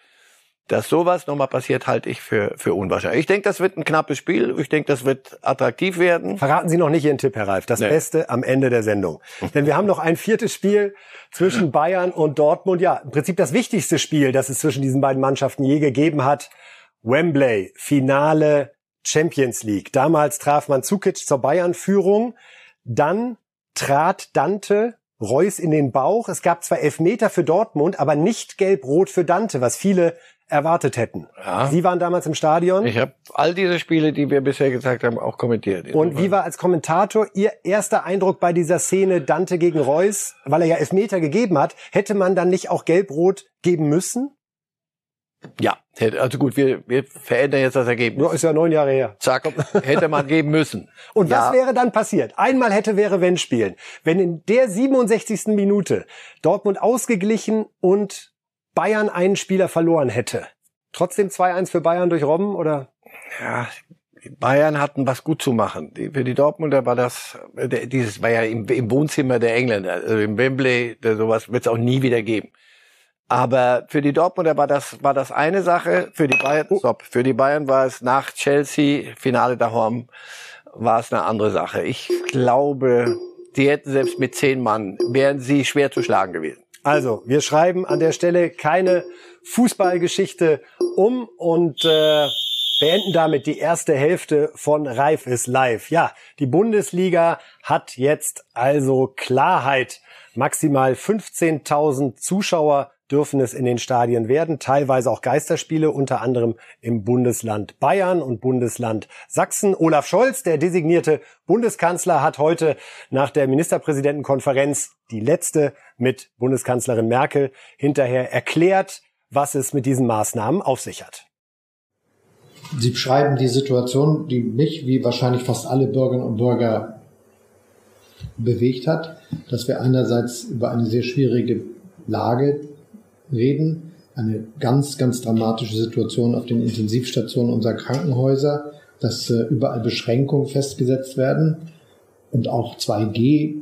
Dass sowas nochmal passiert, halte ich für, für unwahrscheinlich. Ich denke, das wird ein knappes Spiel. Ich denke, das wird attraktiv werden. Verraten Sie noch nicht Ihren Tipp, Herr Reif. Das Nee. Beste am Ende der Sendung. Denn wir haben noch ein viertes Spiel zwischen Bayern und Dortmund. Ja, im Prinzip das wichtigste Spiel, das es zwischen diesen beiden Mannschaften je gegeben hat. Wembley, Finale Champions League. Damals traf man Zukic zur Bayern-Führung. Dann trat Dante Reus in den Bauch. Es gab zwar Elfmeter für Dortmund, aber nicht gelb-rot für Dante, was viele erwartet hätten. Ja. Sie waren damals im Stadion. Ich habe all diese Spiele, die wir bisher gesagt haben, auch kommentiert. Und wie war als Kommentator Ihr erster Eindruck bei dieser Szene Dante gegen Reus? Weil er ja Elfmeter gegeben hat, hätte man dann nicht auch gelb-rot geben müssen? Ja, hätte- also gut, wir, wir verändern jetzt das Ergebnis. Ja, ist ja neun Jahre her. Zack, hätte man geben müssen. Und ja, was wäre dann passiert? Einmal hätte, wäre, wenn spielen. Wenn in der 67. Minute Dortmund ausgeglichen und Bayern einen Spieler verloren hätte. Trotzdem 2-1 für Bayern durch Robben oder? ja, Bayern hatten was gut zu machen. Für die Dortmunder war das, dieses war ja im, im Wohnzimmer der Engländer, also im Wembley, sowas wird es auch nie wieder geben. Aber für die Dortmunder war das, war das eine Sache, für die Bayern, stopp, für die Bayern war es nach Chelsea, Finale daheim, war es eine andere Sache. Ich glaube, die hätten selbst mit zehn Mann, wären sie schwer zu schlagen gewesen. Also, wir schreiben an der Stelle keine Fußballgeschichte um und äh, beenden damit die erste Hälfte von Reif ist live. Ja, die Bundesliga hat jetzt also Klarheit. Maximal 15.000 Zuschauer dürfen es in den Stadien werden, teilweise auch Geisterspiele, unter anderem im Bundesland Bayern und Bundesland Sachsen. Olaf Scholz, der designierte Bundeskanzler, hat heute nach der Ministerpräsidentenkonferenz, die letzte mit Bundeskanzlerin Merkel, hinterher erklärt, was es mit diesen Maßnahmen auf sich hat. Sie beschreiben die Situation, die mich wie wahrscheinlich fast alle Bürgerinnen und Bürger bewegt hat, dass wir einerseits über eine sehr schwierige Lage reden, eine ganz, ganz dramatische Situation auf den Intensivstationen unserer Krankenhäuser, dass äh, überall Beschränkungen festgesetzt werden und auch 2G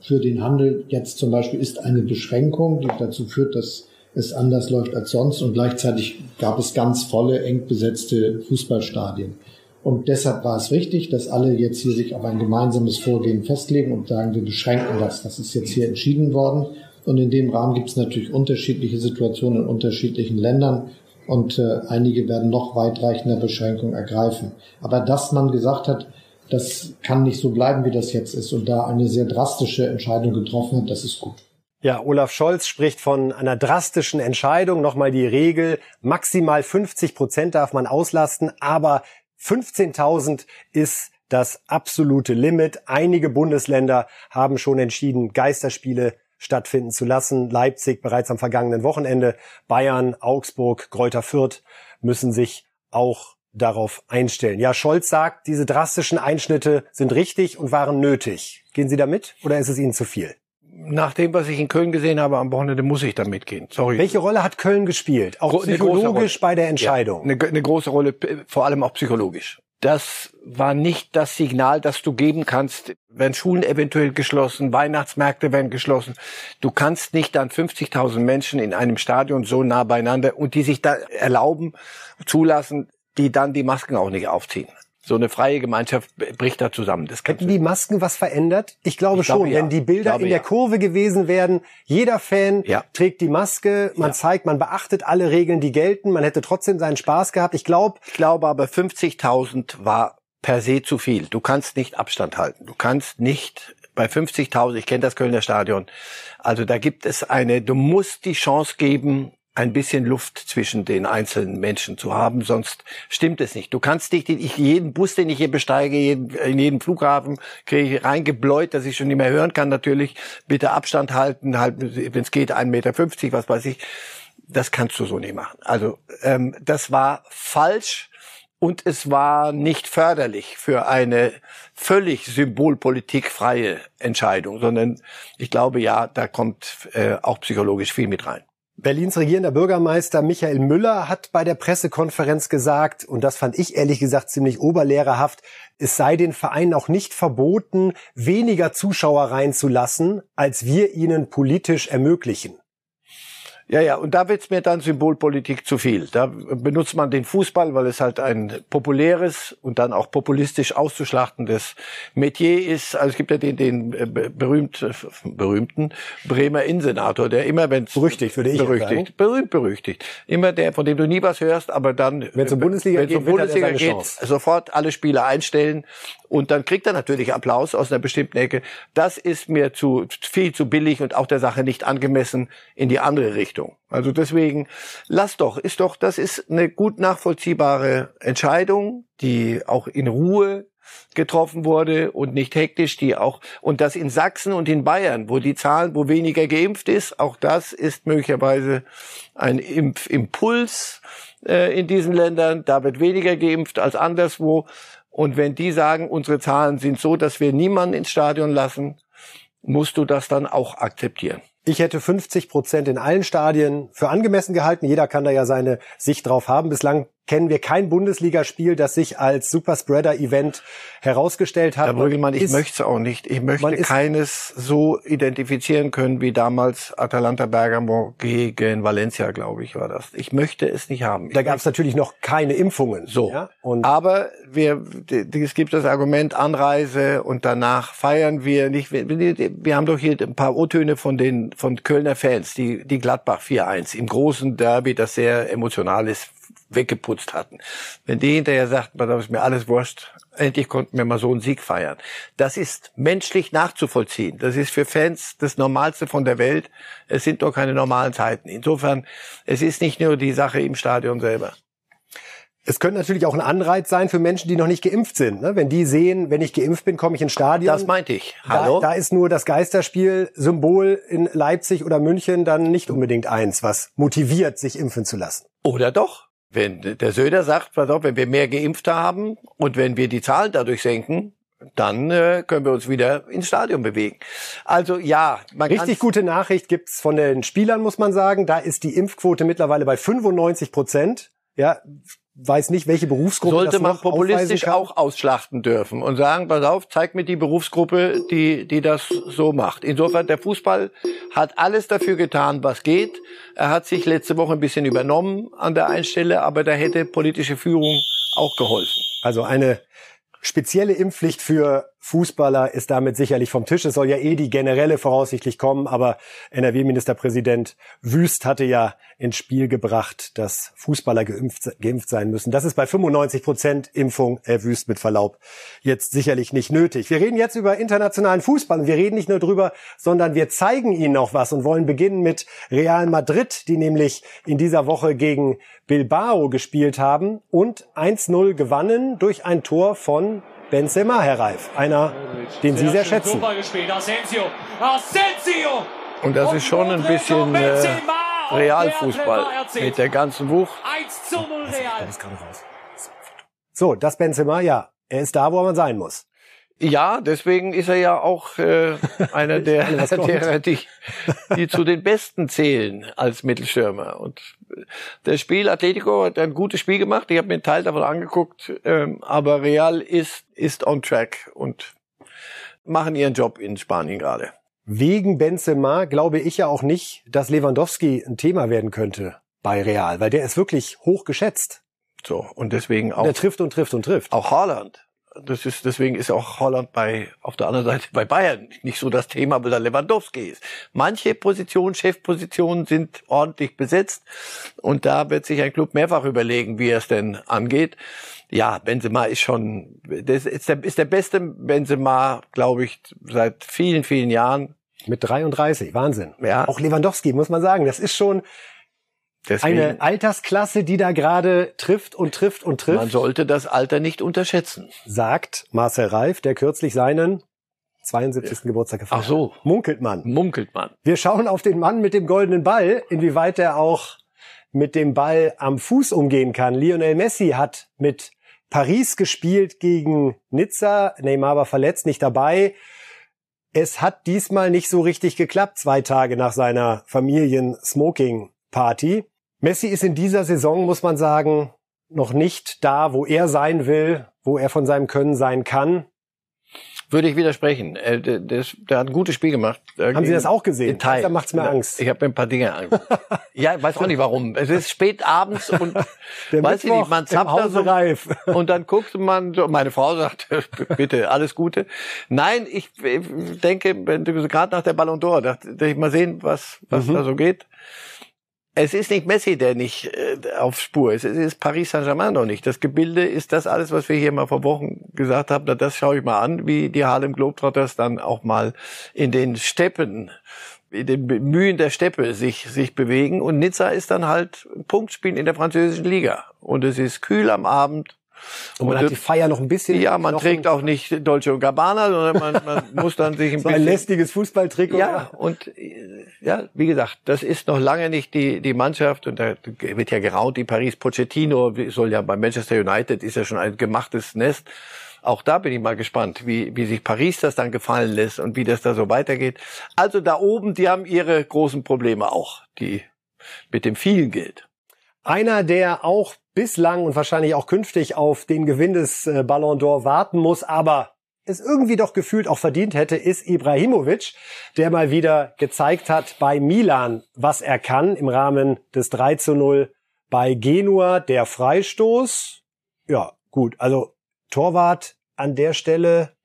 für den Handel jetzt zum Beispiel ist eine Beschränkung, die dazu führt, dass es anders läuft als sonst und gleichzeitig gab es ganz volle, eng besetzte Fußballstadien. Und deshalb war es wichtig, dass alle jetzt hier sich auf ein gemeinsames Vorgehen festlegen und sagen, wir beschränken das. Das ist jetzt hier entschieden worden. Und in dem Rahmen gibt es natürlich unterschiedliche Situationen in unterschiedlichen Ländern und äh, einige werden noch weitreichender Beschränkungen ergreifen. Aber dass man gesagt hat, das kann nicht so bleiben, wie das jetzt ist und da eine sehr drastische Entscheidung getroffen hat, das ist gut. Ja, Olaf Scholz spricht von einer drastischen Entscheidung. Nochmal die Regel, maximal 50 Prozent darf man auslasten, aber 15.000 ist das absolute Limit. Einige Bundesländer haben schon entschieden, Geisterspiele stattfinden zu lassen. Leipzig bereits am vergangenen Wochenende, Bayern, Augsburg, Greuther Fürth müssen sich auch darauf einstellen. Ja, Scholz sagt, diese drastischen Einschnitte sind richtig und waren nötig. Gehen Sie damit oder ist es Ihnen zu viel? Nach dem, was ich in Köln gesehen habe am Wochenende, muss ich da mitgehen. Sorry. Welche Rolle hat Köln gespielt? Auch Gro- psychologisch bei der Entscheidung. Ja, eine, eine große Rolle, vor allem auch psychologisch. Das war nicht das Signal, das du geben kannst, wenn Schulen eventuell geschlossen, Weihnachtsmärkte werden geschlossen. Du kannst nicht dann 50.000 Menschen in einem Stadion so nah beieinander und die sich da erlauben, zulassen, die dann die Masken auch nicht aufziehen. So eine freie Gemeinschaft bricht da zusammen. Das Hätten die Masken was verändert? Ich glaube Ich glaube, schon. ja. Wenn die Bilder glaube, in der ja. Kurve gewesen wären, jeder Fan Ja. trägt die Maske, man zeigt, man beachtet alle Regeln, die gelten, man hätte trotzdem seinen Spaß gehabt. Ich glaube, Ich glaube aber 50.000 war per se zu viel. Du kannst nicht Abstand halten. Du kannst nicht bei 50.000, ich kenne das Kölner Stadion, also da gibt es eine, du musst die Chance geben, ein bisschen Luft zwischen den einzelnen Menschen zu haben, sonst stimmt es nicht. Du kannst nicht, ich, jeden Bus, den ich hier besteige, jeden, in jedem Flughafen kriege ich reingebläut, dass ich schon nicht mehr hören kann natürlich. Bitte Abstand halten, halt, wenn es geht, 1,50 Meter, was weiß ich. Das kannst du so nicht machen. Also ähm, das war falsch und es war nicht förderlich für eine völlig symbolpolitikfreie Entscheidung, sondern ich glaube ja, da kommt äh, auch psychologisch viel mit rein. Berlins regierender Bürgermeister Michael Müller hat bei der Pressekonferenz gesagt, und das fand ich ehrlich gesagt ziemlich oberlehrerhaft, es sei den Vereinen auch nicht verboten, weniger Zuschauer reinzulassen, als wir ihnen politisch ermöglichen. Ja, ja, und da wird's mir dann Symbolpolitik zu viel. Da benutzt man den Fußball, weil es halt ein populäres und dann auch populistisch auszuschlachtendes Metier ist. Also es gibt ja den, den äh, be- berühmt, äh, berühmten Bremer Innensenator, der immer, wenn Berüchtigt, würde ich berüchtigt, berühmt berüchtigt, immer der, von dem du nie was hörst, aber dann, um Bundesliga wenn's um geht, wird er Bundesliga geht, sofort alle Spieler einstellen und dann kriegt er natürlich Applaus aus einer bestimmten Ecke. Das ist mir zu viel zu billig und auch der Sache nicht angemessen in die andere Richtung. Also deswegen lass doch, ist doch, das ist eine gut nachvollziehbare Entscheidung, die auch in Ruhe getroffen wurde und nicht hektisch, die auch und das in Sachsen und in Bayern, wo die Zahlen, wo weniger geimpft ist, auch das ist möglicherweise ein Impfimpuls äh, in diesen Ländern. Da wird weniger geimpft als anderswo. Und wenn die sagen, unsere Zahlen sind so, dass wir niemanden ins Stadion lassen, musst du das dann auch akzeptieren. Ich hätte 50 Prozent in allen Stadien für angemessen gehalten. Jeder kann da ja seine Sicht drauf haben. Bislang kennen wir kein Bundesligaspiel, das sich als Superspreader-Event herausgestellt hat. Herr Brüggelmann, ich möchte es auch nicht. Ich möchte keines so identifizieren können wie damals Atalanta Bergamo gegen Valencia, glaube ich, war das. Ich möchte es nicht haben. Da gab es natürlich noch keine Impfungen. So. Ja? Aber wir, es gibt das Argument Anreise und danach feiern wir nicht. Wir, wir wir haben doch hier ein paar O-Töne von den, von Kölner Fans, die, die Gladbach 4-1 im großen Derby, das sehr emotional ist, weggeputzt hatten. Wenn die hinterher sagt, man, das ist mir alles wurscht, endlich konnten wir mal so einen Sieg feiern. Das ist menschlich nachzuvollziehen. Das ist für Fans das Normalste von der Welt. Es sind doch keine normalen Zeiten. Insofern, es ist nicht nur die Sache im Stadion selber. es könnte natürlich auch ein Anreiz sein für Menschen, die noch nicht geimpft sind. Ne? Wenn die sehen, wenn ich geimpft bin, komme ich ins Stadion. Das meinte ich. Da, Hallo? da ist nur das Geisterspiel-Symbol in Leipzig oder München dann nicht unbedingt eins, was motiviert, sich impfen zu lassen. Oder doch? Wenn der Söder sagt, pass auf, wenn wir mehr Geimpfte haben und wenn wir die Zahlen dadurch senken, dann äh, können wir uns wieder ins Stadion bewegen. Also ja, man Richtig gute Nachricht gibt's von den Spielern, muss man sagen. Da ist die Impfquote mittlerweile bei 95 Prozent. Ja, weiß nicht, welche Berufsgruppe sollte das man noch populistisch auch ausschlachten dürfen und sagen, pass auf, zeig mir die Berufsgruppe, die, die das so macht. Insofern, der Fußball hat alles dafür getan, was geht. Er hat sich letzte Woche ein bisschen übernommen an der einen Stelle, aber da hätte politische Führung auch geholfen. Also eine spezielle Impfpflicht für Fußballer ist damit sicherlich vom Tisch. Es soll ja eh die generelle voraussichtlich kommen, aber NRW-Ministerpräsident Wüst hatte ja ins Spiel gebracht, dass Fußballer geimpft, geimpft sein müssen. Das ist bei 95 Prozent Impfung, Herr Wüst mit Verlaub, jetzt sicherlich nicht nötig. Wir reden jetzt über internationalen Fußball und wir reden nicht nur drüber, sondern wir zeigen Ihnen noch was und wollen beginnen mit Real Madrid, die nämlich in dieser Woche gegen Bilbao gespielt haben und 1-0 gewannen durch ein Tor von Benzema, Herr Reif. Einer, den Sie sehr schätzen. Und das ist schon ein bisschen äh, Realfußball mit der ganzen Wucht. 1 zu 0 Real. ist gerade raus. So, das Benzema, ja, er ist da, wo man sein muss. Ja, deswegen ist er ja auch äh, einer der, derer, die, die zu den Besten zählen als Mittelstürmer. Und das Spiel Atletico hat ein gutes Spiel gemacht. Ich habe mir einen Teil davon angeguckt, ähm, aber Real ist ist on track und machen ihren Job in Spanien gerade. Wegen Benzema glaube ich ja auch nicht, dass Lewandowski ein Thema werden könnte bei Real, weil der ist wirklich hoch geschätzt. So und deswegen auch Der trifft und trifft und trifft. auch Haaland. Das ist, deswegen ist auch Holland bei, auf der anderen Seite bei Bayern nicht so das Thema, weil da Lewandowski ist. Manche Positionen, Chefpositionen sind ordentlich besetzt und da wird sich ein Club mehrfach überlegen, wie er es denn angeht. Ja, Benzema ist schon, das ist der, ist der beste Benzema, glaube ich, seit vielen, vielen Jahren. Mit 33, Wahnsinn. Ja. Auch Lewandowski, muss man sagen, das ist schon Deswegen, eine Altersklasse, die da gerade trifft und trifft und man trifft, sollte das Alter nicht unterschätzen. sagt Marcel Reif, der kürzlich seinen 72. Geburtstag gefeiert Ach so. hat. Munkelt man. Munkelt man. Wir schauen auf den Mann mit dem goldenen Ball, inwieweit er auch mit dem Ball am Fuß umgehen kann. Lionel Messi hat mit Paris gespielt gegen Nizza. Neymar war verletzt, nicht dabei. Es hat diesmal nicht so richtig geklappt, zwei Tage nach seiner Familien-Smoking-Party. Messi ist in dieser Saison, muss man sagen, noch nicht da, wo er sein will, wo er von seinem Können sein kann. Würde ich widersprechen. Äh, der, hat ein gutes Spiel gemacht. Haben Sie das auch gesehen? Da macht's mir Angst. Ich habe mir ein paar Dinge angeguckt. ja, ich weiß auch nicht warum. Es ist spät abends und Der weiß ich nicht, man zappt da so Reif. und dann guckt man so, meine Frau sagt, bitte, alles Gute. Nein, ich denke, gerade nach der Ballon d'Or, dachte ich mal sehen, was, was Mhm. da so geht. Es ist nicht Messi, der nicht äh, auf Spur ist. Es ist Paris Saint-Germain noch nicht. Das Gebilde ist das alles, was wir hier mal vor Wochen gesagt haben. Na, Das schaue ich mal an, wie die Harlem Globetrotters dann auch mal in den Steppen, in den Mühen der Steppe sich, sich bewegen. Und Nizza ist dann halt Punktspiel in der französischen Liga. Und es ist kühl am Abend. Und man Und hat die Feier noch ein bisschen. Ja, man trägt auch nicht Dolce und Gabbana, sondern man, man muss dann sich ein so ein bisschen lästiges Fußballtrikot. ja, und äh, ja, wie gesagt, das ist noch lange nicht die, die Mannschaft und da wird ja geraunt, die Paris Pochettino soll ja bei Manchester United ist ja schon ein gemachtes Nest. Auch da bin ich mal gespannt, wie, wie sich Paris das dann gefallen lässt und wie das da so weitergeht. Also da oben, die haben ihre großen Probleme auch, die mit dem vielen gilt. Einer, der auch bislang und wahrscheinlich auch künftig auf den Gewinn des äh, Ballon d'Or warten muss, aber es irgendwie doch gefühlt auch verdient hätte, ist Ibrahimovic, der mal wieder gezeigt hat bei Milan, was er kann im Rahmen des 3 zu 0 bei Genua. Der Freistoß, ja gut, also Torwart an der Stelle,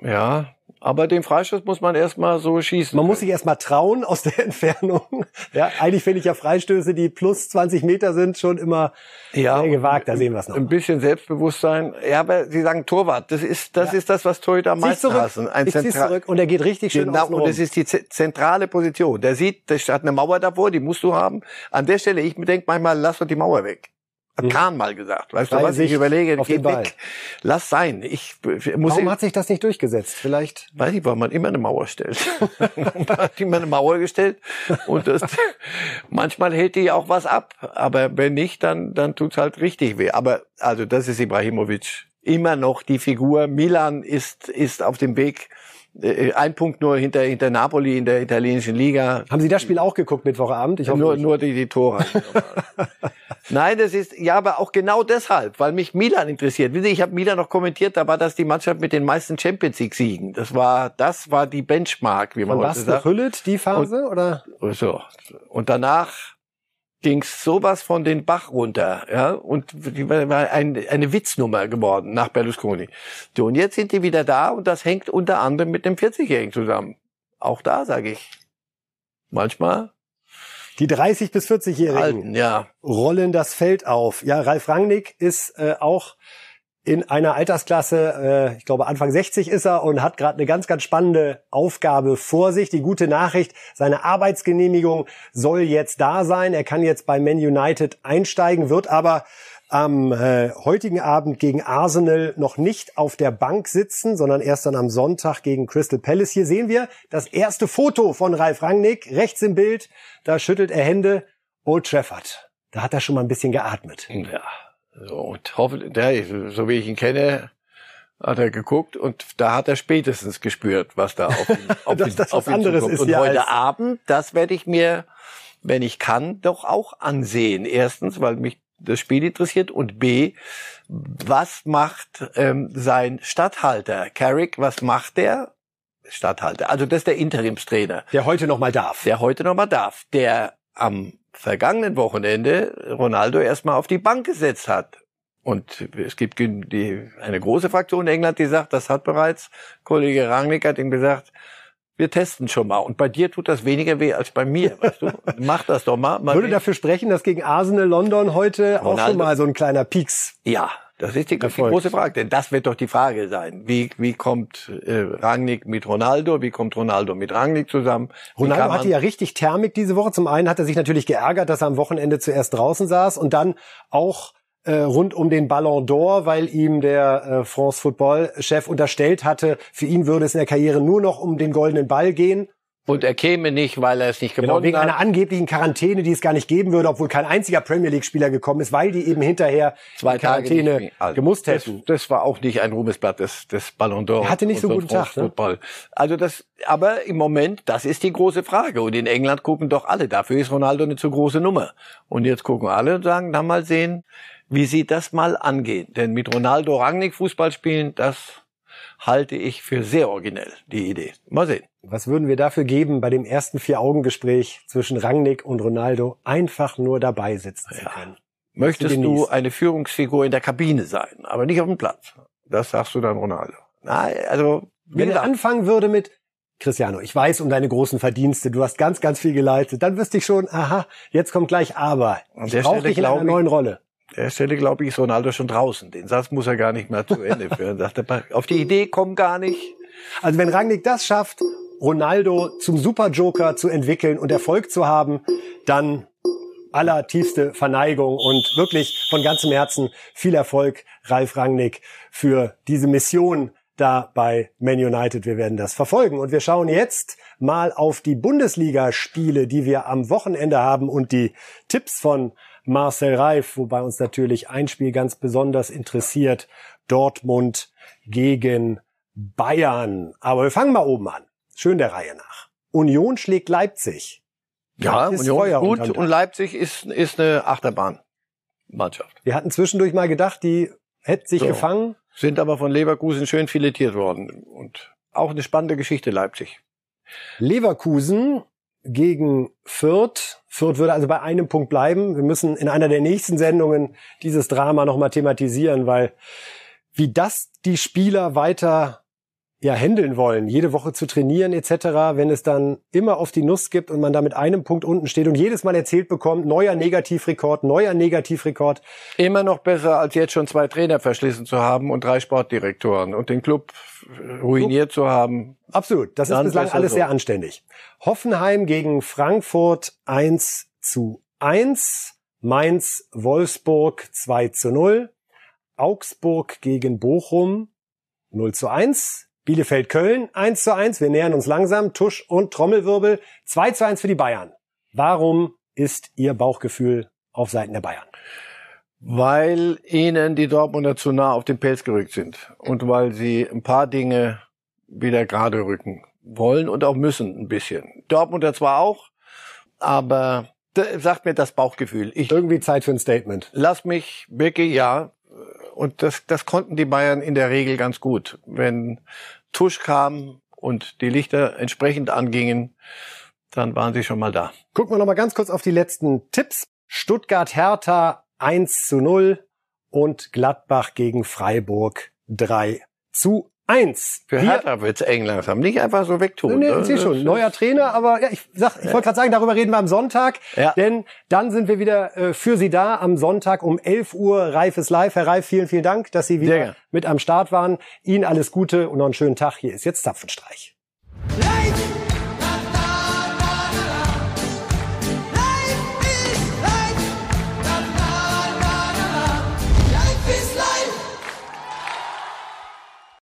Ja, aber den Freistoß muss man erstmal so schießen. man muss sich erstmal trauen aus der Entfernung. Ja, eigentlich finde ich ja Freistöße, die plus 20 Meter sind, schon immer ja, sehr gewagt. Da sehen wir es noch. Ein bisschen Selbstbewusstsein. Ja, aber Sie sagen Torwart. Das ist, das Ja. ist das, was Torhüter am meisten hassen. Ein ich Zentral- zurück und er geht richtig schön Genau, und das ist die ze- zentrale Position. Der sieht, da hat eine Mauer davor, die musst du haben. An der Stelle, ich denke manchmal, lass doch die Mauer weg. Hat. Kahn mal gesagt. Weißt du Freie was? Ich überlege, auf den Ball. weg. Lass sein. Ich ich muss Warum hat sich das nicht durchgesetzt? Vielleicht weiß ich, warum man immer eine Mauer stellt. man hat immer eine Mauer gestellt und das, manchmal hält die auch was ab, aber wenn nicht, dann dann tut's halt richtig weh. Aber also das ist Ibrahimovic immer noch die Figur. Milan ist ist auf dem Weg. Äh, Ein Punkt nur hinter hinter Napoli in der italienischen Liga. haben Sie das Spiel auch geguckt Mittwochabend? Ich hoffe Nur, nicht. nur die, die Tore. Nein, das ist, ja, aber auch genau deshalb, weil mich Milan interessiert. Wissen Sie, Ich habe Milan noch kommentiert, da war das die Mannschaft mit den meisten Champions League Siegen. Das war, das war die Benchmark, wie man Von heute was sagt. Hüllet die Phase oder? So. Und danach ging's sowas von den Bach runter, ja, und die war ein, eine Witznummer geworden nach Berlusconi. So, und jetzt sind die wieder da und das hängt unter anderem mit dem 40-Jährigen zusammen. Auch da sage ich, manchmal Die 30 bis 40-Jährigen alten, ja. rollen das Feld auf. Ja, Ralf Rangnick ist äh, auch in einer Altersklasse, äh, ich glaube Anfang 60 ist er und hat gerade eine ganz, ganz spannende Aufgabe vor sich. Die gute Nachricht, seine Arbeitsgenehmigung soll jetzt da sein. Er kann jetzt bei Man United einsteigen, wird aber am äh, heutigen Abend gegen Arsenal noch nicht auf der Bank sitzen, sondern erst dann am Sonntag gegen Crystal Palace. Hier sehen wir das erste Foto von Ralf Rangnick, rechts im Bild. Da schüttelt er Hände. Old Trafford. Da hat er schon mal ein bisschen geatmet. Ja, und hoffe, der, so wie ich ihn kenne, hat er geguckt und da hat er spätestens gespürt, was da auf ihn, auf Dass ihn, das auf was ihn anderes zukommt. ist, Und ja, heute Abend, das werde ich mir, wenn ich kann, doch auch ansehen. Erstens, weil mich das Spiel interessiert und B, was macht ähm, sein Stadthalter Carrick? Was macht der Stadthalter? Also das ist der Interimstrainer Der heute noch mal darf. der heute noch mal darf, der am vergangenen Wochenende Ronaldo erstmal auf die Bank gesetzt hat. Und es gibt die, eine große Fraktion in England, die sagt, das hat bereits Kollege Rangnick hat ihm gesagt, wir testen schon mal. Und bei dir tut das weniger weh als bei mir, weißt du? Mach das doch mal. mal Würde dafür sprechen, dass gegen Arsenal London heute auch Ronaldo. schon mal so ein kleiner Pieks. Ja, das ist die, die große Frage, denn das wird doch die Frage sein. Wie, wie kommt äh, Rangnick mit Ronaldo? Wie kommt Ronaldo mit Rangnick zusammen? Wie Ronaldo hatte ja richtig Thermik diese Woche. Zum einen hat er sich natürlich geärgert, dass er am Wochenende zuerst draußen saß und dann auch äh, rund um den Ballon d'Or, weil ihm der äh, France Football Chef unterstellt hatte, für ihn würde es in der Karriere nur noch um den goldenen Ball gehen. Und er käme nicht, weil er es nicht Genau, gewonnen wegen hat. einer angeblichen Quarantäne, die es gar nicht geben würde, obwohl kein einziger Premier League Spieler gekommen ist, weil die eben hinterher zwei Quarantäne nicht, also, gemusst das, hätten. Das war auch nicht ein Ruhmesblatt des, des Ballon d'Or. Er hatte nicht so guten Tag, ne? Football. Also das, aber im Moment, das ist die große Frage. Und in England gucken doch alle. Dafür ist Ronaldo eine zu große Nummer. Und jetzt gucken alle und sagen, dann mal sehen, wie sie das mal angehen. Denn mit Ronaldo Rangnick Fußball spielen, das halte ich für sehr originell, die Idee. Mal sehen. Was würden wir dafür geben, bei dem ersten Vier-Augen-Gespräch zwischen Rangnick und Ronaldo einfach nur dabei sitzen zu können? Möchtest du eine Führungsfigur in der Kabine sein, aber nicht auf dem Platz? Das sagst du dann Ronaldo. Nein, also, Wenn er anfangen würde mit Cristiano, ich weiß um deine großen Verdienste, du hast ganz, ganz viel geleistet, dann wüsste ich schon, aha, jetzt kommt gleich aber. Ich der brauche dich in einer neuen Rolle. Der Stelle, glaube ich, ist Ronaldo schon draußen. Den Satz muss er gar nicht mehr zu Ende führen. Sagt auf die Idee kommen gar nicht. Also wenn Rangnick das schafft, Ronaldo zum Superjoker zu entwickeln und Erfolg zu haben, dann allertiefste Verneigung und wirklich von ganzem Herzen viel Erfolg, Ralf Rangnick, für diese Mission da bei Man United. Wir werden das verfolgen. Und wir schauen jetzt mal auf die Bundesligaspiele, die wir am Wochenende haben und die Tipps von Marcel Reif, wobei uns natürlich ein Spiel ganz besonders interessiert. Dortmund gegen Bayern. Aber wir fangen mal oben an. Schön der Reihe nach. Union schlägt Leipzig. Ja, ist Union Feuer gut und Leipzig ist, ist eine Achterbahnmannschaft. Wir hatten zwischendurch mal gedacht, die hätte sich So. gefangen. Sind aber von Leverkusen schön filetiert worden. Und auch eine spannende Geschichte Leipzig. Leverkusen gegen Fürth. Fürth würde also bei einem Punkt bleiben. Wir müssen in einer der nächsten Sendungen dieses Drama nochmal thematisieren, weil wie das die Spieler weiter ja handeln wollen, jede Woche zu trainieren etc., wenn es dann immer auf die Nuss gibt und man da mit einem Punkt unten steht und jedes Mal erzählt bekommt, neuer Negativrekord, neuer Negativrekord. Immer noch besser, als jetzt schon zwei Trainer verschlissen zu haben und drei Sportdirektoren und den Club ruiniert zu haben. Absolut, das ist Dann bislang besser alles so. sehr anständig. Hoffenheim gegen Frankfurt 1 zu 1, Mainz Wolfsburg 2 zu 0, Augsburg gegen Bochum 0 zu 1, Bielefeld Köln 1 zu 1, wir nähern uns langsam, Tusch und Trommelwirbel 2 zu 1 für die Bayern. Warum ist Ihr Bauchgefühl auf Seiten der Bayern? Weil ihnen die Dortmunder zu nah auf den Pelz gerückt sind und weil sie ein paar Dinge wieder gerade rücken wollen und auch müssen ein bisschen. Dortmunder zwar auch, aber sagt mir das Bauchgefühl. Ich Irgendwie Zeit für ein Statement. lass mich wirklich, ja, und das, das konnten die Bayern in der Regel ganz gut. Wenn Tusch kam und die Lichter entsprechend angingen, dann waren sie schon mal da. Gucken wir noch mal ganz kurz auf die letzten Tipps. Stuttgart Hertha 1 zu 0 und Gladbach gegen Freiburg 3 zu 1. Für Hertha wird's eng langsam. Nicht einfach so wegtun. Nee, ne? ich sehe schon. Neuer Trainer, aber ja, ich, sag, ich wollte gerade sagen, darüber reden wir am Sonntag. Ja. Denn dann sind wir wieder äh, für Sie da am Sonntag um 11 Uhr. Reif ist live. Herr Reif, vielen, vielen Dank, dass Sie wieder gern. mit am Start waren. Ihnen alles Gute und noch einen schönen Tag. Hier ist jetzt Zapfenstreich. Life